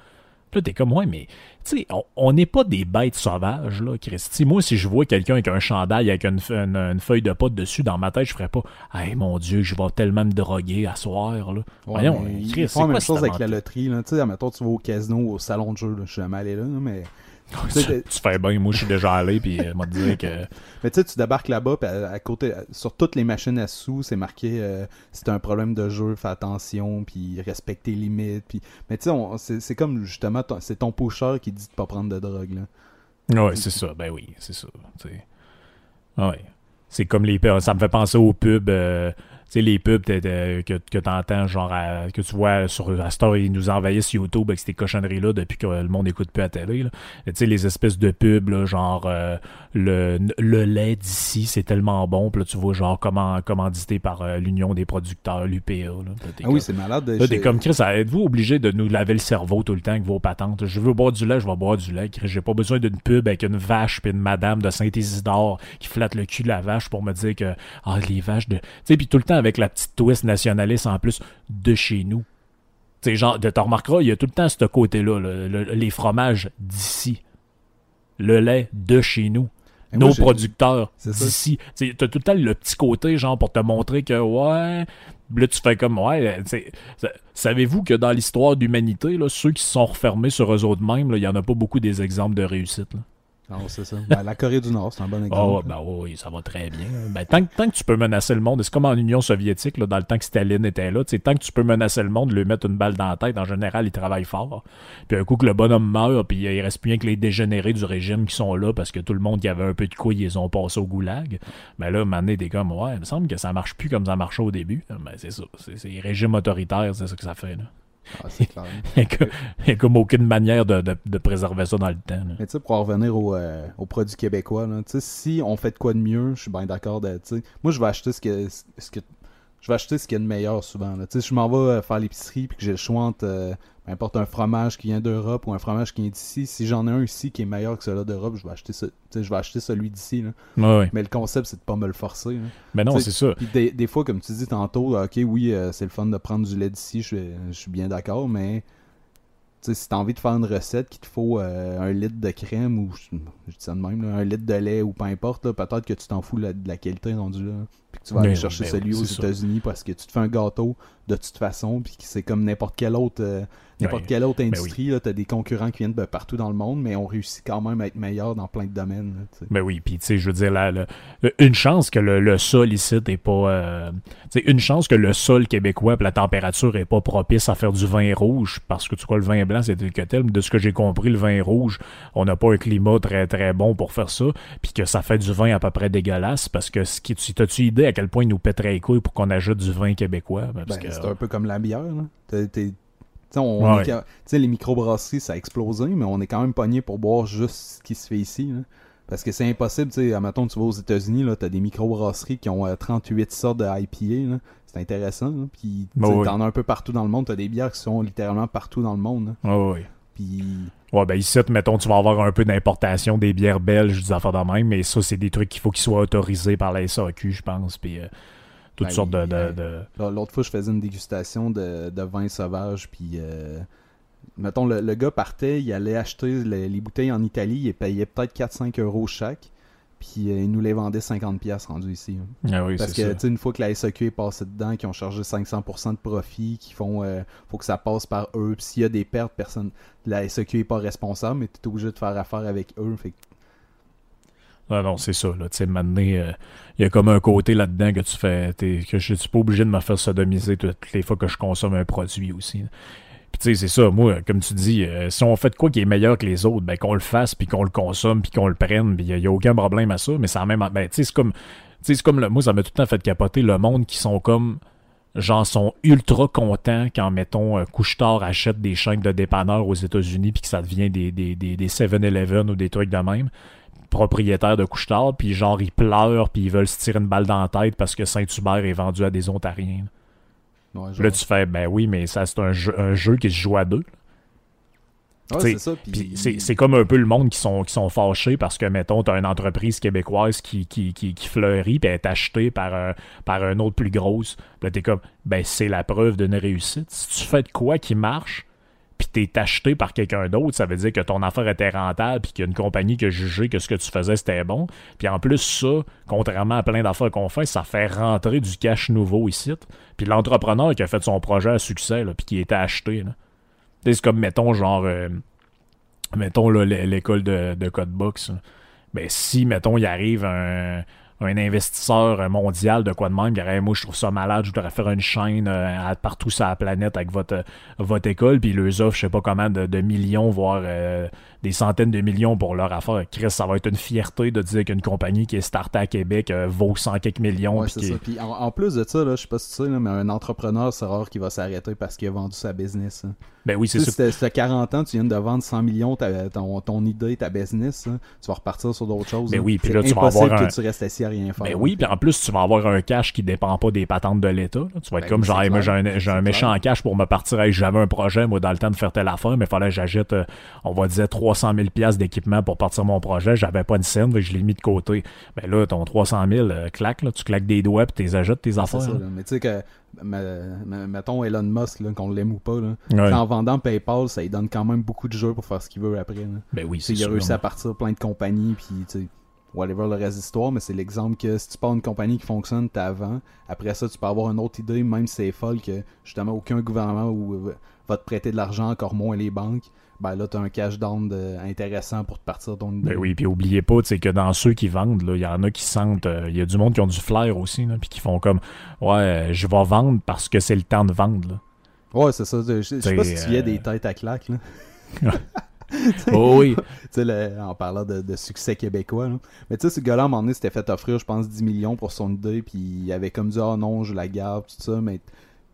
Puis là, t'es comme, ouais, mais, tu sais, on n'est pas des bêtes sauvages, là, Christy. Moi, si je vois quelqu'un avec un chandail avec une, feuille de pote dessus, dans ma tête, je ferais pas, hey, mon Dieu, je vais tellement me droguer à soir, là. Voyons, Chris, c'est la même chose avec la loterie, là? Tu sais, mettons, tu vas au casino, au salon de jeu, là. Je suis jamais allé là, mais tu, fais bien, moi je suis déjà allé, puis euh, m'a dit que. Mais tu sais, tu débarques là-bas, puis à, côté, sur toutes les machines à sous, c'est marqué euh, si t'as un problème de jeu, fais attention, puis respecte tes limites. Puis... Mais tu sais, c'est comme justement, c'est ton pusher qui dit de pas prendre de drogue. Là. Ouais, c'est ça, ben oui, c'est ça. Ouais. C'est comme les. Ça me fait penser aux pubs. Euh, sais, les pubs que, que tu entends, genre, que tu vois sur Astor, ils nous envahissent YouTube avec ces cochonneries-là depuis que le monde n'écoute plus à télé. Tu sais, les espèces de pubs, genre, euh, le, le lait d'ici, c'est tellement bon. Puis là, tu vois, genre, comment, commandité par euh, l'Union des producteurs, l'UPA. Ah oui, c'est malade. Là, t'es comme Chris, êtes-vous obligé de nous laver le cerveau tout le temps avec vos patentes? Je veux boire du lait, je vais boire du lait. J'ai pas besoin d'une pub avec une vache puis une madame de Saint-Isidore qui flatte le cul de la vache pour me dire que, ah, les vaches de. Tu sais, puis tout le temps avec la petite twist nationaliste en plus de chez nous. Tu sais, genre, de te remarqueras, il y a tout le temps ce côté-là, les fromages d'ici. Le lait de chez nous nos producteurs d'ici. Tu as tout le temps le petit côté, genre, pour te montrer que, ouais, là, tu fais comme, ouais, savez-vous que dans l'histoire d'humanité, ceux qui se sont refermés sur eux autres mêmes, il y en a pas beaucoup des exemples de réussite. Là. Non, c'est ça. Ben, la Corée du Nord, c'est un bon exemple. Oh, ben, oui, ça va très bien. Ben, tant, tant, que tu peux menacer le monde, c'est comme en Union soviétique, là, dans le temps que Staline était là, tant que tu peux menacer le monde, lui mettre une balle dans la tête, en général, il travaille fort. Puis un coup que le bonhomme meurt, puis il reste plus rien que les dégénérés du régime qui sont là parce que tout le monde qui avait un peu de couilles, ils ont passé au goulag. Mais ben là, maintenant, des comme, ouais, il me semble que ça marche plus comme ça marchait au début. Ben, c'est ça. C'est les régimes autoritaires, c'est ça que ça fait. Là. Ah, c'est clair. il n'y a, comme aucune manière de, de, préserver ça dans le temps. Mais tu sais, pour en revenir au, euh, aux produits québécois, si on fait de quoi de mieux, je suis bien d'accord. Moi, je vais acheter ce que, ce que je vais acheter ce qu'il y a de meilleur souvent. Là. Je m'en vais euh, faire l'épicerie puis que j'ai le choix entre euh, importe un fromage qui vient d'Europe ou un fromage qui vient d'ici. Si j'en ai un ici qui est meilleur que celui d'Europe, je vais acheter je vais acheter celui d'ici. Mais le concept, c'est de pas me le forcer. Mais non, c'est ça. Des, fois, comme tu dis tantôt, ok, oui, euh, c'est le fun de prendre du lait d'ici, je, je suis bien d'accord, mais si t'as envie de faire une recette qu'il te faut euh, un litre de crème ou je, dis ça de même, un litre de lait ou peu importe, peut-être que tu t'en fous de la qualité rendu là. Puis que tu vas aller chercher celui aux États-Unis parce que tu te fais un gâteau de toute façon, puis que c'est comme n'importe quel autre euh, N'importe quelle autre industrie, tu as des concurrents qui viennent de partout dans le monde, mais on réussit quand même à être meilleur dans plein de domaines. ben oui, puis tu sais, je veux dire, une chance que le, sol ici n'est pas. Euh, une chance que le sol québécois la température est pas propice à faire du vin rouge, parce que tu vois, le vin blanc, c'est que tel. De ce que j'ai compris, le vin rouge, on n'a pas un climat très très bon pour faire ça, puis que ça fait du vin à peu près dégueulasse, parce que ce qui, as-tu idée à quel point il nous pèterait les couilles pour qu'on ajoute du vin québécois? Ben, c'est un peu comme la bière. On, les microbrasseries, ça a explosé, mais on est quand même pogné pour boire juste ce qui se fait ici. Parce que c'est impossible, tu sais, mettons, tu vas aux États-Unis, tu as des microbrasseries qui ont 38 euh, sortes de IPA. C'est intéressant. Puis, bah t'en as un peu partout dans le monde. Tu as des bières qui sont littéralement partout dans le monde. oui. Puis. Ouais, ben ici, mettons, tu vas avoir un peu d'importation des bières belges, des affaires de même, mais ça, c'est des trucs qu'il faut qu'ils soient autorisés par la SAQ, je pense. Puis. Euh, toutes ben, sortes de. L'autre fois, je faisais une dégustation de, de vin sauvage, puis. Euh, mettons, le, gars partait, il allait acheter les, bouteilles en Italie, il payait peut-être 4-5 euros chaque, puis euh, il nous les vendait 50$ rendus ici. Ah oui, Parce que, une fois que la SEQ est passée dedans, qu'ils ont chargé 500% de profit, qui font. Euh, faut que ça passe par eux, puis s'il y a des pertes, personne. La SEQ est pas responsable, mais tu es obligé de faire affaire avec eux. Fait non, non, c'est ça. Là, tu sais, il euh, y a comme un côté là-dedans que tu fais. que je suis pas obligé de me faire sodomiser toutes les fois que je consomme un produit aussi. Puis tu sais, c'est ça. Moi, comme tu dis, euh, si on fait quoi qui est meilleur que les autres, ben qu'on le fasse, puis qu'on le consomme, puis qu'on le prenne, il n'y a, aucun problème à ça. Mais ça même. Ben, tu sais, c'est comme. c'est comme le, moi, ça m'a tout le temps fait capoter le monde qui sont comme genre sont ultra contents quand, mettons, un couche-tard achète des chaînes de dépanneurs aux États-Unis puis que ça devient des, des, des, des 7-Eleven ou des trucs de même propriétaires de couche puis genre ils pleurent, puis ils veulent se tirer une balle dans la tête parce que Saint-Hubert est vendu à des Ontariens. Là, tu fais, ben oui, mais ça, c'est un jeu, un jeu qui se joue à deux. c'est. C'est comme un peu le monde qui sont, qui sont fâchés parce que, mettons, t'as une entreprise québécoise qui, qui, qui, fleurit puis est achetée par, un, par une autre plus grosse. là, t'es comme, ben c'est la preuve d'une réussite. Si tu fais de quoi qui marche, puis t'es acheté par quelqu'un d'autre, ça veut dire que ton affaire était rentable, puis qu'il y a une compagnie qui a jugé que ce que tu faisais c'était bon. Puis en plus, ça, contrairement à plein d'affaires qu'on fait, ça fait rentrer du cash nouveau ici. Puis l'entrepreneur qui a fait son projet à succès, puis qui était acheté. C'est comme, mettons, genre, euh, mettons l'école de, de Codebox. Ben, si, mettons, il arrive un un investisseur mondial de quoi de même, qui moi je trouve ça malade, je voudrais faire une chaîne euh, partout sur la planète avec votre, votre école, puis ils leur offrent je sais pas comment de, millions, voire euh, des centaines de millions pour leur affaire. Chris, ça va être une fierté de dire qu'une compagnie qui est startée à Québec euh, vaut 100 quelques millions. Ouais, c'est ça. Puis en, plus de ça, là, je sais pas si tu sais, mais un entrepreneur, c'est rare qu'il va s'arrêter parce qu'il a vendu sa business. Hein. Ben oui, c'est ça. Si 40 ans, tu viens de vendre 100 millions, ton, ton idée, ta business, hein, tu vas repartir sur d'autres choses. Ben hein. oui, puis là, tu vas avoir que tu restes assis à rien faire. Ben oui, puis en plus, tu vas avoir un cash qui dépend pas des patentes de l'État. Tu vas être ben comme, genre, j'ai un, méchant cash pour me partir. J'avais un projet, moi, dans le temps de faire telle affaire, mais il fallait que j'achète, euh, on va dire, 300 000 d'équipement pour partir mon projet. J'avais pas une scène, je l'ai mis de côté. Ben là, ton 300 000, euh, claque, là, tu claques des doigts, puis tu achètes tes affaires. Ça, mais tu sais que mettons Elon Musk, qu'on l'aime ou pas, en vendant PayPal, ça lui donne quand même beaucoup de jeux pour faire ce qu'il veut après. Ben oui, c'est Il a réussi à partir plein de compagnies, puis whatever le reste d'histoire, mais c'est l'exemple que si tu pars une compagnie qui fonctionne, t'as avant. Après ça, tu peux avoir une autre idée, même si c'est folle, que justement aucun gouvernement va te prêter de l'argent, encore moins les banques ben là, tu as un cash down intéressant pour te partir ton idée. Ben oui, puis oubliez pas que dans ceux qui vendent, il y en a qui sentent. Euh, il y a du monde qui ont du flair aussi, puis qui font comme Ouais, euh, je vais vendre parce que c'est le temps de vendre. Là. Ouais, c'est ça. Je sais pas si tu viens des euh, têtes à claques. Là. oh oui. en parlant de, succès québécois. Mais tu sais, ce gars-là, à un moment donné, s'était fait offrir, je pense, 10 millions pour son idée, puis il avait comme dit, oh non, je la garde, tout ça, mais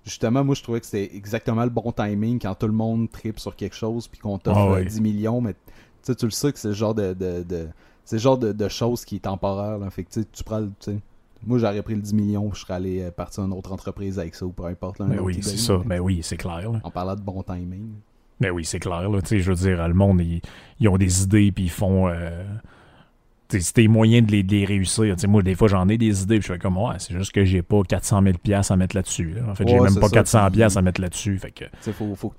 justement, moi, je trouvais que c'était exactement le bon timing quand tout le monde tripe sur quelque chose puis qu'on t'offre 10 ah millions, mais tu le sais que c'est le genre de, de, c'est genre de, choses qui est temporaire. Fait que tu prends moi, j'aurais pris le 10 millions, je serais allé euh, partir à une autre entreprise avec ça ou peu importe. mais oui, c'est ça. Mais oui, c'est clair. En parlant de bon timing. Mais oui, c'est clair. je veux dire, le monde, ils, ont des idées puis ils font. Euh, c'était moyen de les, réussir. moi, des fois, j'en ai des idées, je fais comme, ouais, c'est juste que j'ai pas 400 000 à mettre là-dessus. En fait, j'ai même pas 400 à mettre là-dessus. Fait que... faut, faut que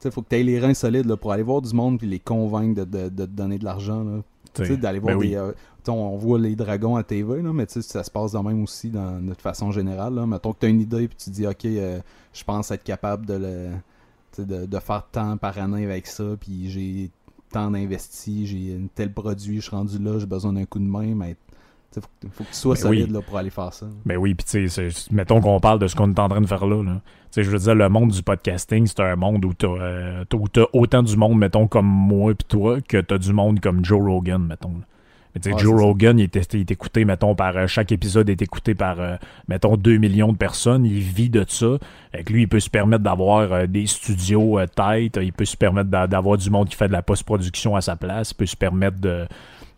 tu faut que aies les reins solides là, pour aller voir du monde puis les convaincre de, de, te donner de l'argent. D'aller voir ben des. Euh, on voit les dragons à TV, là, mais ça se passe de même aussi dans notre façon générale. Là. Mettons que tu as une idée puis tu dis, OK, euh, je pense être capable de le. De, de, faire tant par année avec ça, puis j'ai tant d'investi, j'ai un tel produit, je suis rendu là, j'ai besoin d'un coup de main, mais il faut, que tu sois ben solide là, pour aller faire ça. Ben oui, puis tu sais, mettons qu'on parle de ce qu'on est en train de faire là. là. Je veux dire, le monde du podcasting, c'est un monde où tu as, euh, autant du monde, mettons, comme moi puis toi, que tu as du monde comme Joe Rogan, mettons. Mais Joe Rogan, il est, écouté, mettons, par euh, chaque épisode est écouté par, euh, mettons, 2 millions de personnes. Il vit de ça. Avec lui, il peut se permettre d'avoir euh, des studios tête. Il peut se permettre d'avoir du monde qui fait de la post-production à sa place. Il peut se permettre de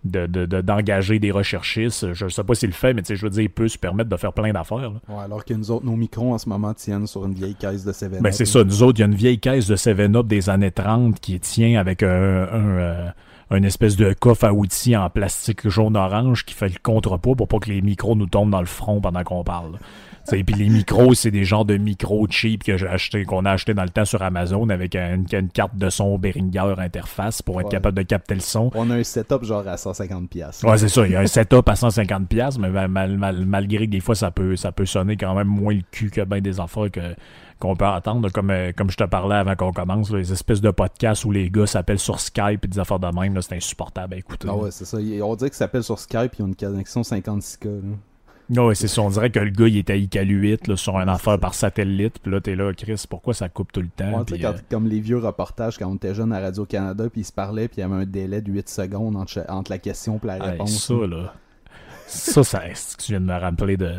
d'engager des recherchistes. Je ne sais pas s'il le fait, mais je veux dire, il peut se permettre de faire plein d'affaires. Ouais, alors que nous autres, nos micros en ce moment tiennent sur une vieille caisse de 7-Up. Ben, c'est ça. Nous autres, il y a une vieille caisse de 7-Up des années 30 qui tient avec un une espèce de coffre à outils en plastique jaune-orange qui fait le contrepoids pour pas que les micros nous tombent dans le front pendant qu'on parle. Et puis les micros, c'est des genres de micros cheap que j'ai acheté, qu'on a acheté dans le temps sur Amazon avec une, carte de son Behringer interface pour être capable de capter le son. On a un setup genre à 150 pièces. Ouais, c'est ça. Il y a un setup à 150 pièces, mais malgré que des fois ça peut, ça peut sonner quand même moins le cul que bien des affaires que qu'on peut attendre, comme, euh, comme je te parlais avant qu'on commence, les espèces de podcasts où les gars s'appellent sur Skype et des affaires de même, c'est insupportable à écouter. Ah ouais, c'est ça. On dirait qu'ils s'appellent sur Skype et ils ont une connexion 56K. Ouais, c'est ça. On dirait que le gars, il est à ICAL 8 sur une affaire par satellite. Puis là, t'es là, Chris, pourquoi ça coupe tout le temps? Euh, comme les vieux reportages quand on était jeune à Radio-Canada, puis ils se parlaient, puis il y avait un délai de 8 secondes entre, la question et la réponse. ça, là. ça, ça, tu viens de me rappeler de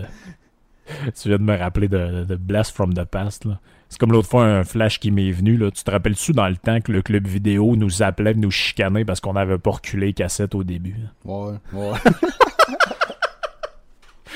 tu viens de me rappeler de, Blast from the Past. C'est comme l'autre fois un flash qui m'est venu. Là. Tu te rappelles-tu dans le temps que le club vidéo nous appelait, nous chicaner parce qu'on n'avait pas reculé cassette au début? Ouais, ouais.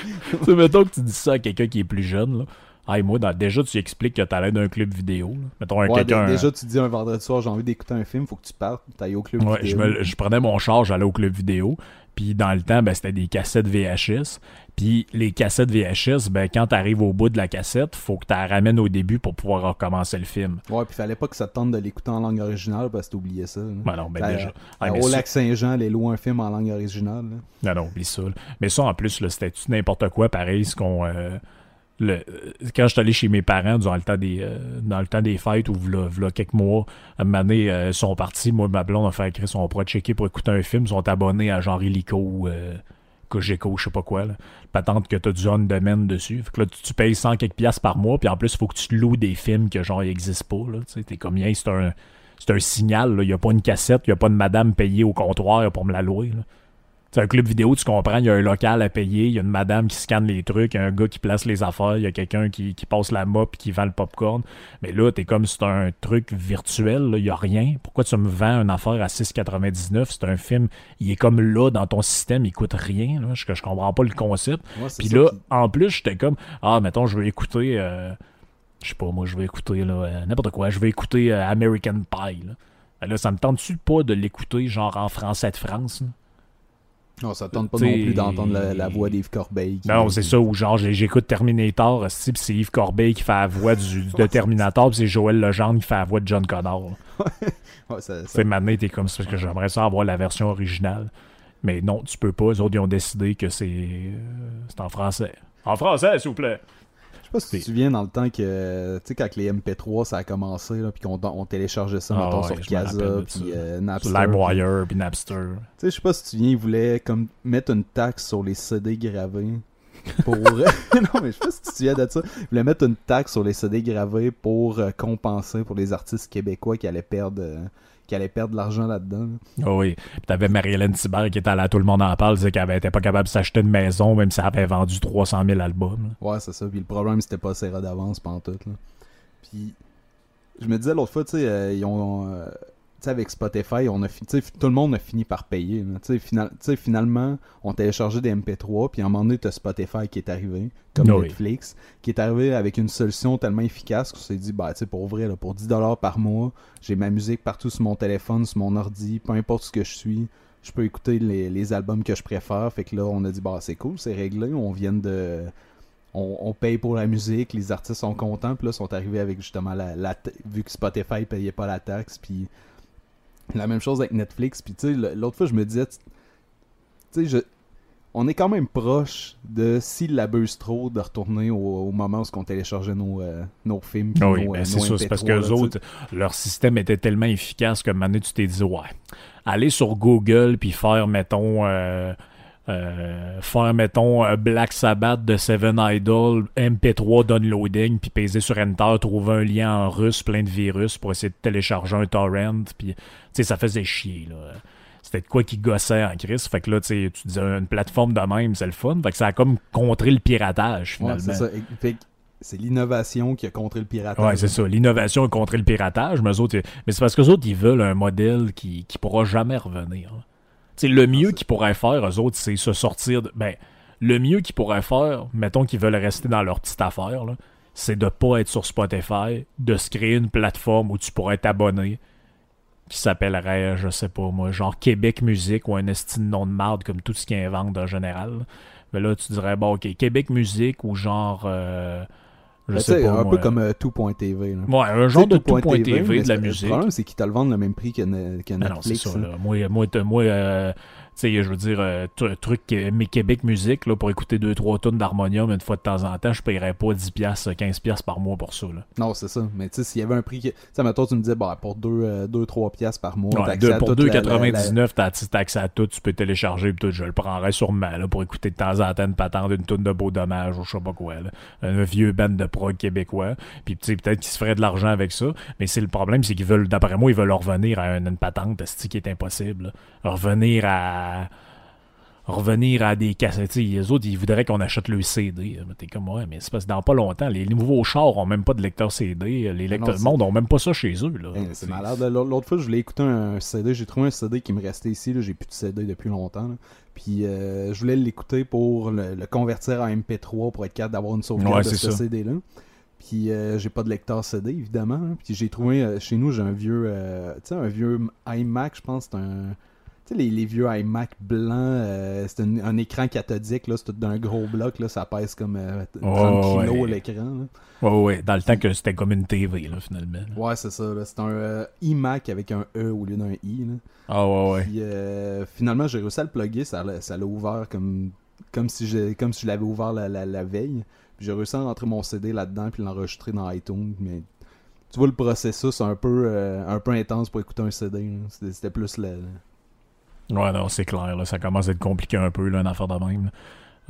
tu mettons que tu dis ça à quelqu'un qui est plus jeune. Là. Hey, moi, déjà, tu expliques que t'allais d'un club vidéo. Mettons un quelqu'un. Déjà, tu dis un vendredi soir, j'ai envie d'écouter un film, faut que tu partes, t'ailles au club ouais, vidéo. Je, je prenais mon char, j'allais au club vidéo. Puis dans le temps, ben, c'était des cassettes VHS. Puis les cassettes VHS, ben, quand tu arrives au bout de la cassette, faut que tu la ramènes au début pour pouvoir recommencer le film. Ouais, puis fallait pas que ça te tente de l'écouter en langue originale parce que t'oubliais ça. Ben non, ben déjà. au Lac Saint-Jean, les loin un film en langue originale. Non, non, oublie ça. Mais ça, en plus, c'était n'importe quoi, pareil, ce qu'on. Euh, le, quand je suis allé chez mes parents durant le temps des, euh, dans le temps des fêtes ou v'là, quelques mois, à un euh, sont partis, moi ma blonde a fait écrire son pourra checker pour écouter un film, ils sont abonnés à genre Illico Cogeco, je sais pas quoi, là. patente que t'as du on-demand dessus. Fait que là, tu, payes 100 quelques piastres par mois, puis en plus, il faut que tu loues des films que genre, ils existent pas, là. T'es comme, Hey, c'est un, c'est un signal. Il y a pas une cassette, il y a pas de madame payée au comptoir pour me la louer, là. C'est un club vidéo, tu comprends, il y a un local à payer, il y a une madame qui scanne les trucs, il y a un gars qui place les affaires, il y a quelqu'un qui, qui passe la mop et qui vend le popcorn. Mais là, t'es comme c'est un truc virtuel, là, il y a rien. Pourquoi tu me vends une affaire à 6,99? C'est un film, il est comme là dans ton système, il coûte rien. Là. Je, je comprends pas le concept. Ouais, Puis là, qui- en plus, j'étais comme, ah, mettons, je veux écouter, euh, je sais pas, moi, je vais écouter, là, euh, n'importe quoi, je vais écouter euh, American Pie, là. Ben là, ça me tente-tu pas de l'écouter, genre en français de France, là? Non, ça tente pas T'sais- non plus d'entendre la, la voix d'Yves Corbeil. qui- Non, c'est ça, ou genre j'écoute Terminator, puis c'est Yves Corbeil qui fait la voix du, de Terminator, puis c'est Joël Legendre qui fait la voix de John Connor. Ouais, ça- ça- C'est maintenant, t'es comme ça, parce que j'aimerais ça avoir la version originale. Mais non, tu peux pas. Les autres, ils ont décidé que c'est euh, c'est en français. En français, s'il vous plaît. Je sais pas si tu te souviens dans le temps que, tu sais, quand les MP3 ça a commencé, là, puis qu'on on téléchargeait ça, Ah mettons, ouais, sur de puis euh, Napster. LimeWire, puis Napster. Tu sais, je sais pas si tu te souviens, ils voulaient comme mettre une taxe sur les CD gravés pour... non, mais je sais pas si tu te souviens de ça. Ils voulaient mettre une taxe sur les CD gravés pour euh, compenser pour les artistes québécois qui allaient perdre... euh, qui allaient perdre de l'argent là-dedans. là. Ah oui. Puis t'avais Marie-Hélène Thibert qui était là, tout le monde en parle, disait qu'elle était pas capable de s'acheter une maison, même si elle avait vendu 300 000 albums. là. Ouais, c'est ça. Puis le problème, c'était pas serré d'avance pendant tout. Là. Puis je me disais l'autre fois, tu sais, euh, ils ont. euh, tu sais, avec Spotify, on a fi- tout le monde a fini par payer. là. Tu sais, final- tu sais, finalement, on téléchargeait des MP3, puis à un moment donné, t'as Spotify qui est arrivé, comme Oui. Netflix, qui est arrivé avec une solution tellement efficace qu'on s'est dit, bah, tu sais, pour vrai, là, pour 10$ par mois, j'ai ma musique partout sur mon téléphone, sur mon ordi, peu importe ce que je suis, je peux écouter les, les albums que je préfère. Fait que là, on a dit, bah, c'est cool, c'est réglé, on vient de. On, on paye pour la musique, les artistes sont contents, puis là, sont arrivés avec justement la, la vu que Spotify payait pas la taxe, puis la même chose avec Netflix, puis tu sais, l'autre fois, je me disais, tu sais, je. On est quand même proche de, s'ils l'abusent trop, de retourner au, au moment où on téléchargeait nos, euh, nos films. Ah oui, nos, ben euh, c'est ça. C'est parce MP3, que là, eux tu sais. autres, leur système était tellement efficace que maintenant tu t'es dit, ouais, aller sur Google puis faire, mettons, euh, euh, faire, mettons, euh, Black Sabbath de Seven Idol, MP3 downloading, puis peser sur Enter, trouver un lien en russe plein de virus pour essayer de télécharger un torrent, puis, tu sais, ça faisait chier, là. C'était de quoi qui gossait en crise. Fait que là, tu sais, tu disais une plateforme de même, c'est le fun. Fait que ça a comme contré le piratage, Ouais, finalement. c'est ça. Fait c'est l'innovation qui a contré le piratage. Ouais, c'est ça. L'innovation a contré le piratage, mais, autres, mais c'est parce que autres, ils veulent un modèle qui, qui pourra jamais revenir. Sais, le mieux qu'ils pourraient faire, eux autres, c'est se sortir de. Ben, le mieux qu'ils pourraient faire, mettons qu'ils veulent rester dans leur petite affaire, là, c'est de pas être sur Spotify, de se créer une plateforme où tu pourrais t'abonner, qui s'appellerait, je sais pas moi, genre Québec Musique ou un estime nom de marde comme tout ce qu'ils inventent en général. là. Mais là, tu dirais, bon, ok, Québec Musique ou genre. euh, je Ben, sais pas. un moi, peu comme euh, tout.tv. là. Ouais, un genre de tout.tv, de la musique. Le problème, c'est qu'ils te le vendent le même prix que, ne- que Ah non, c'est Netflix. ça. Là. Moi, moi, t- moi euh, sais, je veux dire, euh, truc, euh, mais Québec Musique, là, pour écouter 2-3 tonnes d'harmonium une fois de temps en temps, je paierais pas 10$, piastres, 15$ piastres par mois pour ça. Là. Non, c'est ça. Mais tu sais, s'il y avait un prix. Tu sais, mettons, tu me disais, bah, pour 2-3 piastres par mois, Ouais, deux- pour toute la- la- la- 2,99$, t'as accès à tout, tu peux télécharger, pis tout, je le prendrais sûrement là, pour écouter de temps en temps une patente d'une tonne de beau dommage ou je sais pas quoi. Là. Un vieux band de prog québécois. Puis tu sais, peut-être qu'ils se feraient de l'argent avec ça, mais c'est le problème, c'est qu'ils veulent, d'après moi, ils veulent revenir à une, une patente, qui est impossible. là. Revenir à revenir à des cassettes. Les autres, ils voudraient qu'on achète le CD. Mais t'es comme, ouais, mais c'est parce que dans pas longtemps, les nouveaux chars ont même pas de lecteur CD. Les lecteurs, le monde ont même pas ça chez eux. Hey, c'est malade. L'autre fois, je voulais écouter un CD. J'ai trouvé un CD qui me restait ici. J'ai plus de CD depuis longtemps. là. Puis euh, je voulais l'écouter pour le, le convertir en MP3 pour être capable d'avoir une sauvegarde Ouais, de ce. CD-là. Puis euh, j'ai pas de lecteur CD, évidemment. hein. Puis j'ai trouvé, euh, chez nous, j'ai un vieux, tu sais, un vieux iMac, je pense, c'est un... Tu sais, les, les vieux iMac blancs, euh, c'est un, un écran cathodique, là, c'est tout d'un gros bloc, là, ça pèse comme euh, 30 Oh, kilos ouais. l'écran. là. Ouais, ouais, dans le temps que c'était comme une TV, là, finalement. Ouais, c'est ça, c'est un euh, iMac avec un E au lieu d'un I. Là. Ah ouais, ouais. Puis euh, finalement, j'ai réussi à le plugger, ça l'a ça l'a ouvert comme, comme si je, comme si je l'avais ouvert la, la, la veille. Puis j'ai réussi à rentrer mon CD là-dedans puis l'enregistrer dans iTunes. Mais tu vois, le processus un peu, euh, un peu intense pour écouter un CD. c'était plus le. Ouais, non, c'est clair. Là, ça commence à être compliqué un peu, là, une affaire de même. là.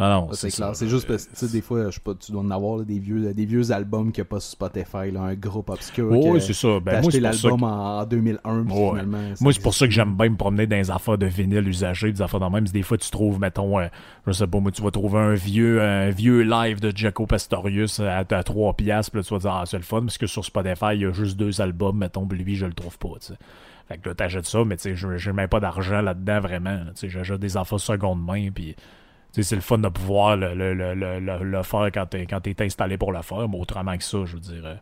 Ah non, c'est clair. C'est juste parce que, tu sais, des fois, je sais pas, tu dois en avoir là, des, vieux, des vieux albums qu'il n'y a pas sur Spotify, là, un groupe obscur. Oh, oui, c'est ça. Ben, moi, acheté l'album que- en, en 2001, puis Ouais. finalement. Moi, c'est pour ça que j'aime bien me promener dans les affaires de vinyle usagés, des affaires de même. Des fois, tu trouves, mettons, euh, je sais pas, moi, tu vas trouver un vieux, un vieux live de Jaco Pastorius à, à 3 piastres, puis là, tu vas dire, ah, c'est le fun, parce que sur Spotify, il y a juste deux albums, mettons, puis lui, je le trouve pas, tu sais. Fait que là, t'achètes ça, mais tu sais, je- j'ai même pas d'argent là-dedans, vraiment. là. Tu sais, j'achète des affaires seconde main, puis. C'est le fun de pouvoir le, le, le, le, le- le faire quand t'es quand t'es installé pour le faire, mais autrement que ça, je veux dire, euh,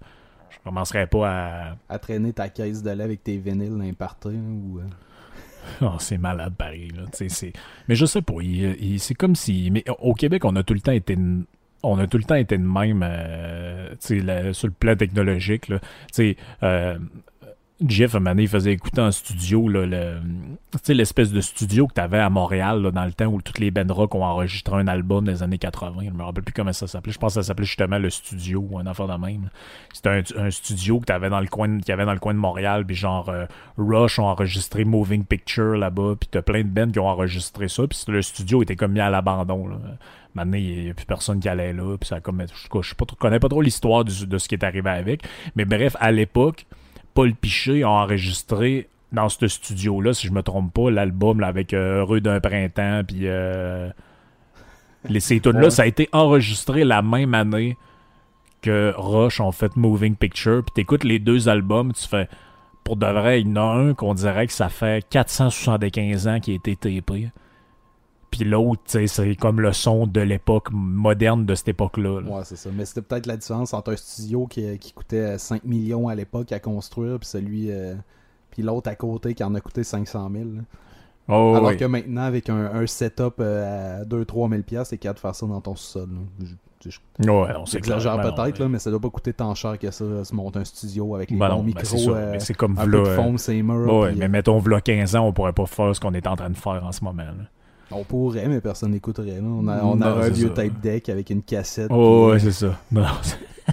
je commencerai pas à, à traîner ta caisse de lait avec tes vinyles là, ou... Oh, c'est malade pareil. Là. Mais je sais pas. c'est comme si. Mais au Québec, on a tout le temps été. de- On a tout le temps été de même euh, la- sur le plan technologique. Là. Euh, Jeff, un moment il faisait écouter en studio là, le, l'espèce de studio que tu à Montréal dans le temps où toutes les band rock ont enregistré un album des années 80. Je me rappelle plus comment ça s'appelait. Je pense que ça s'appelait justement le studio un affaire de même. C'était un, studio que dans le qu'il y avait dans le coin de Montréal. Puis genre euh, Rush ont enregistré Moving Picture là-bas. Puis t'as plein de bands qui ont enregistré ça. Puis le studio était comme mis à l'abandon. Là. Maintenant, il n'y a plus personne qui allait là. Puis ça comme. Je je pas trop- connais pas trop l'histoire de ce qui est arrivé avec. Mais bref, à l'époque, Paul Piché a enregistré dans ce studio-là, si je me trompe pas, l'album avec euh, Heureux d'un printemps. Puis euh, les, ces tunes-là, Ouais. ça a été enregistré la même année que Rush ont fait Moving Picture. Puis t'écoutes les deux albums, tu fais. Pour de vrai, il y en a un qu'on dirait que ça fait 475 ans qu'il a été tapé. Puis l'autre, c'est comme le son de l'époque moderne de cette époque-là. là. Ouais, c'est ça. Mais c'était peut-être la différence entre un studio qui, qui coûtait 5 millions à l'époque à construire, puis celui. euh, puis l'autre à côté qui en a coûté 500 000. là. Oh, Alors oui. que maintenant, avec un, un setup euh, à 2-3 000 piastres, t'es capable de faire ça dans ton sous-sol. là. Je- je- Ouais, on J'exagère. Ben peut-être, là, mais ça doit pas coûter tant cher que ça, se monter un studio avec les Ben bons non, ben micros, c'est euh, Mais c'est comme un v'là, peu de euh, fond, ces murs. Ouais, puis, mais euh, mettons, v'là 15 ans, on pourrait pas faire ce qu'on est en train de faire en ce moment. là. On pourrait, mais personne n'écouterait. là. On, a, on Non, aurait un vieux ça. tape deck avec une cassette. Oh, ouais, puis, c'est ça. Non, euh,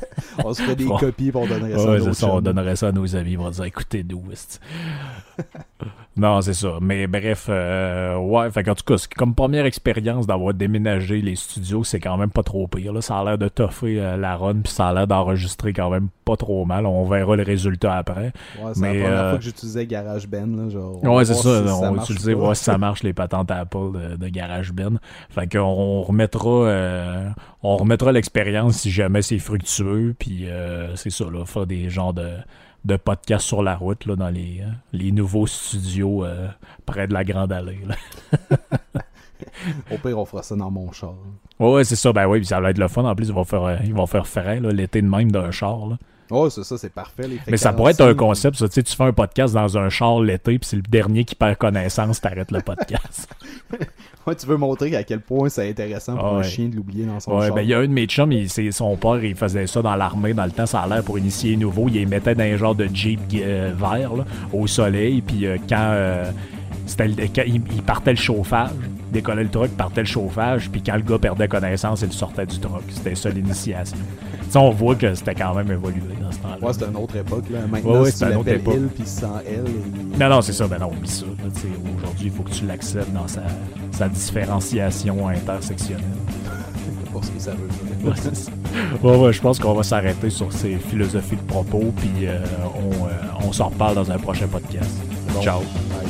on se ferait des copies pour donner ça à nos ça. On donnerait ça à nos amis. On va dire, écoutez, nous. esti. non, c'est ça. Mais bref, euh, ouais. Fait qu'en tout cas, comme première expérience d'avoir déménagé les studios, c'est quand même pas trop pire. Là. Ça a l'air de toffer euh, la run, puis ça a l'air d'enregistrer quand même pas trop mal. On verra le résultat après. Ouais, c'est la première euh, fois que j'utilisais GarageBand. Là, genre, on Ouais, c'est ça. si on utiliser, ou pas. voir si ça marche les patentes Apple de, de GarageBand. Fait qu'on on remettra, on remettra l'expérience si jamais c'est fructueux. Puis euh, c'est ça, là, faire des genres de, de podcasts sur la route là, dans les, euh, les nouveaux studios euh, près de la Grande Allée. là. Au pire, on fera ça dans mon char. Ouais, ouais, c'est ça. Ben oui, puis ça va être le fun. En plus, ils vont faire, ils vont faire frais là, l'été de même d'un char. Là. Oh, c'est ça, c'est parfait. Les Mais ça pourrait être un concept, ça. Tu sais, tu fais un podcast dans un char l'été, puis c'est le dernier qui perd connaissance, t'arrêtes le podcast. Ouais, tu veux montrer à quel point c'est intéressant pour un chien de l'oublier dans son Ouais, ben il y a un de mes chums, il- son père, il faisait ça dans l'armée dans le temps, ça a l'air pour initier les nouveaux. Il les mettait dans un genre de Jeep euh, vert là, au soleil, puis euh, quand, euh, quand il, il partait le chauffage, décollait le truck, partait le chauffage, puis quand le gars perdait connaissance, il sortait du truck. C'était ça l'initiation. Tu sais, on voit que c'était quand même évolué dans ce temps-là. Ouais, c'était une autre époque. Là. Maintenant, Ouais, si c'est tu une autre l'appelles époque. il, puis sans elle, Non, non, c'est ça. Ben non, oublie ça. Aujourd'hui, il faut que tu l'acceptes dans sa, sa différenciation intersectionnelle. que ça veut dire. Ouais. Ouais, ouais, je pense qu'on va s'arrêter sur ces philosophies de propos, puis euh, on, euh, on s'en reparle dans un prochain podcast. Bon. Ciao. Bye.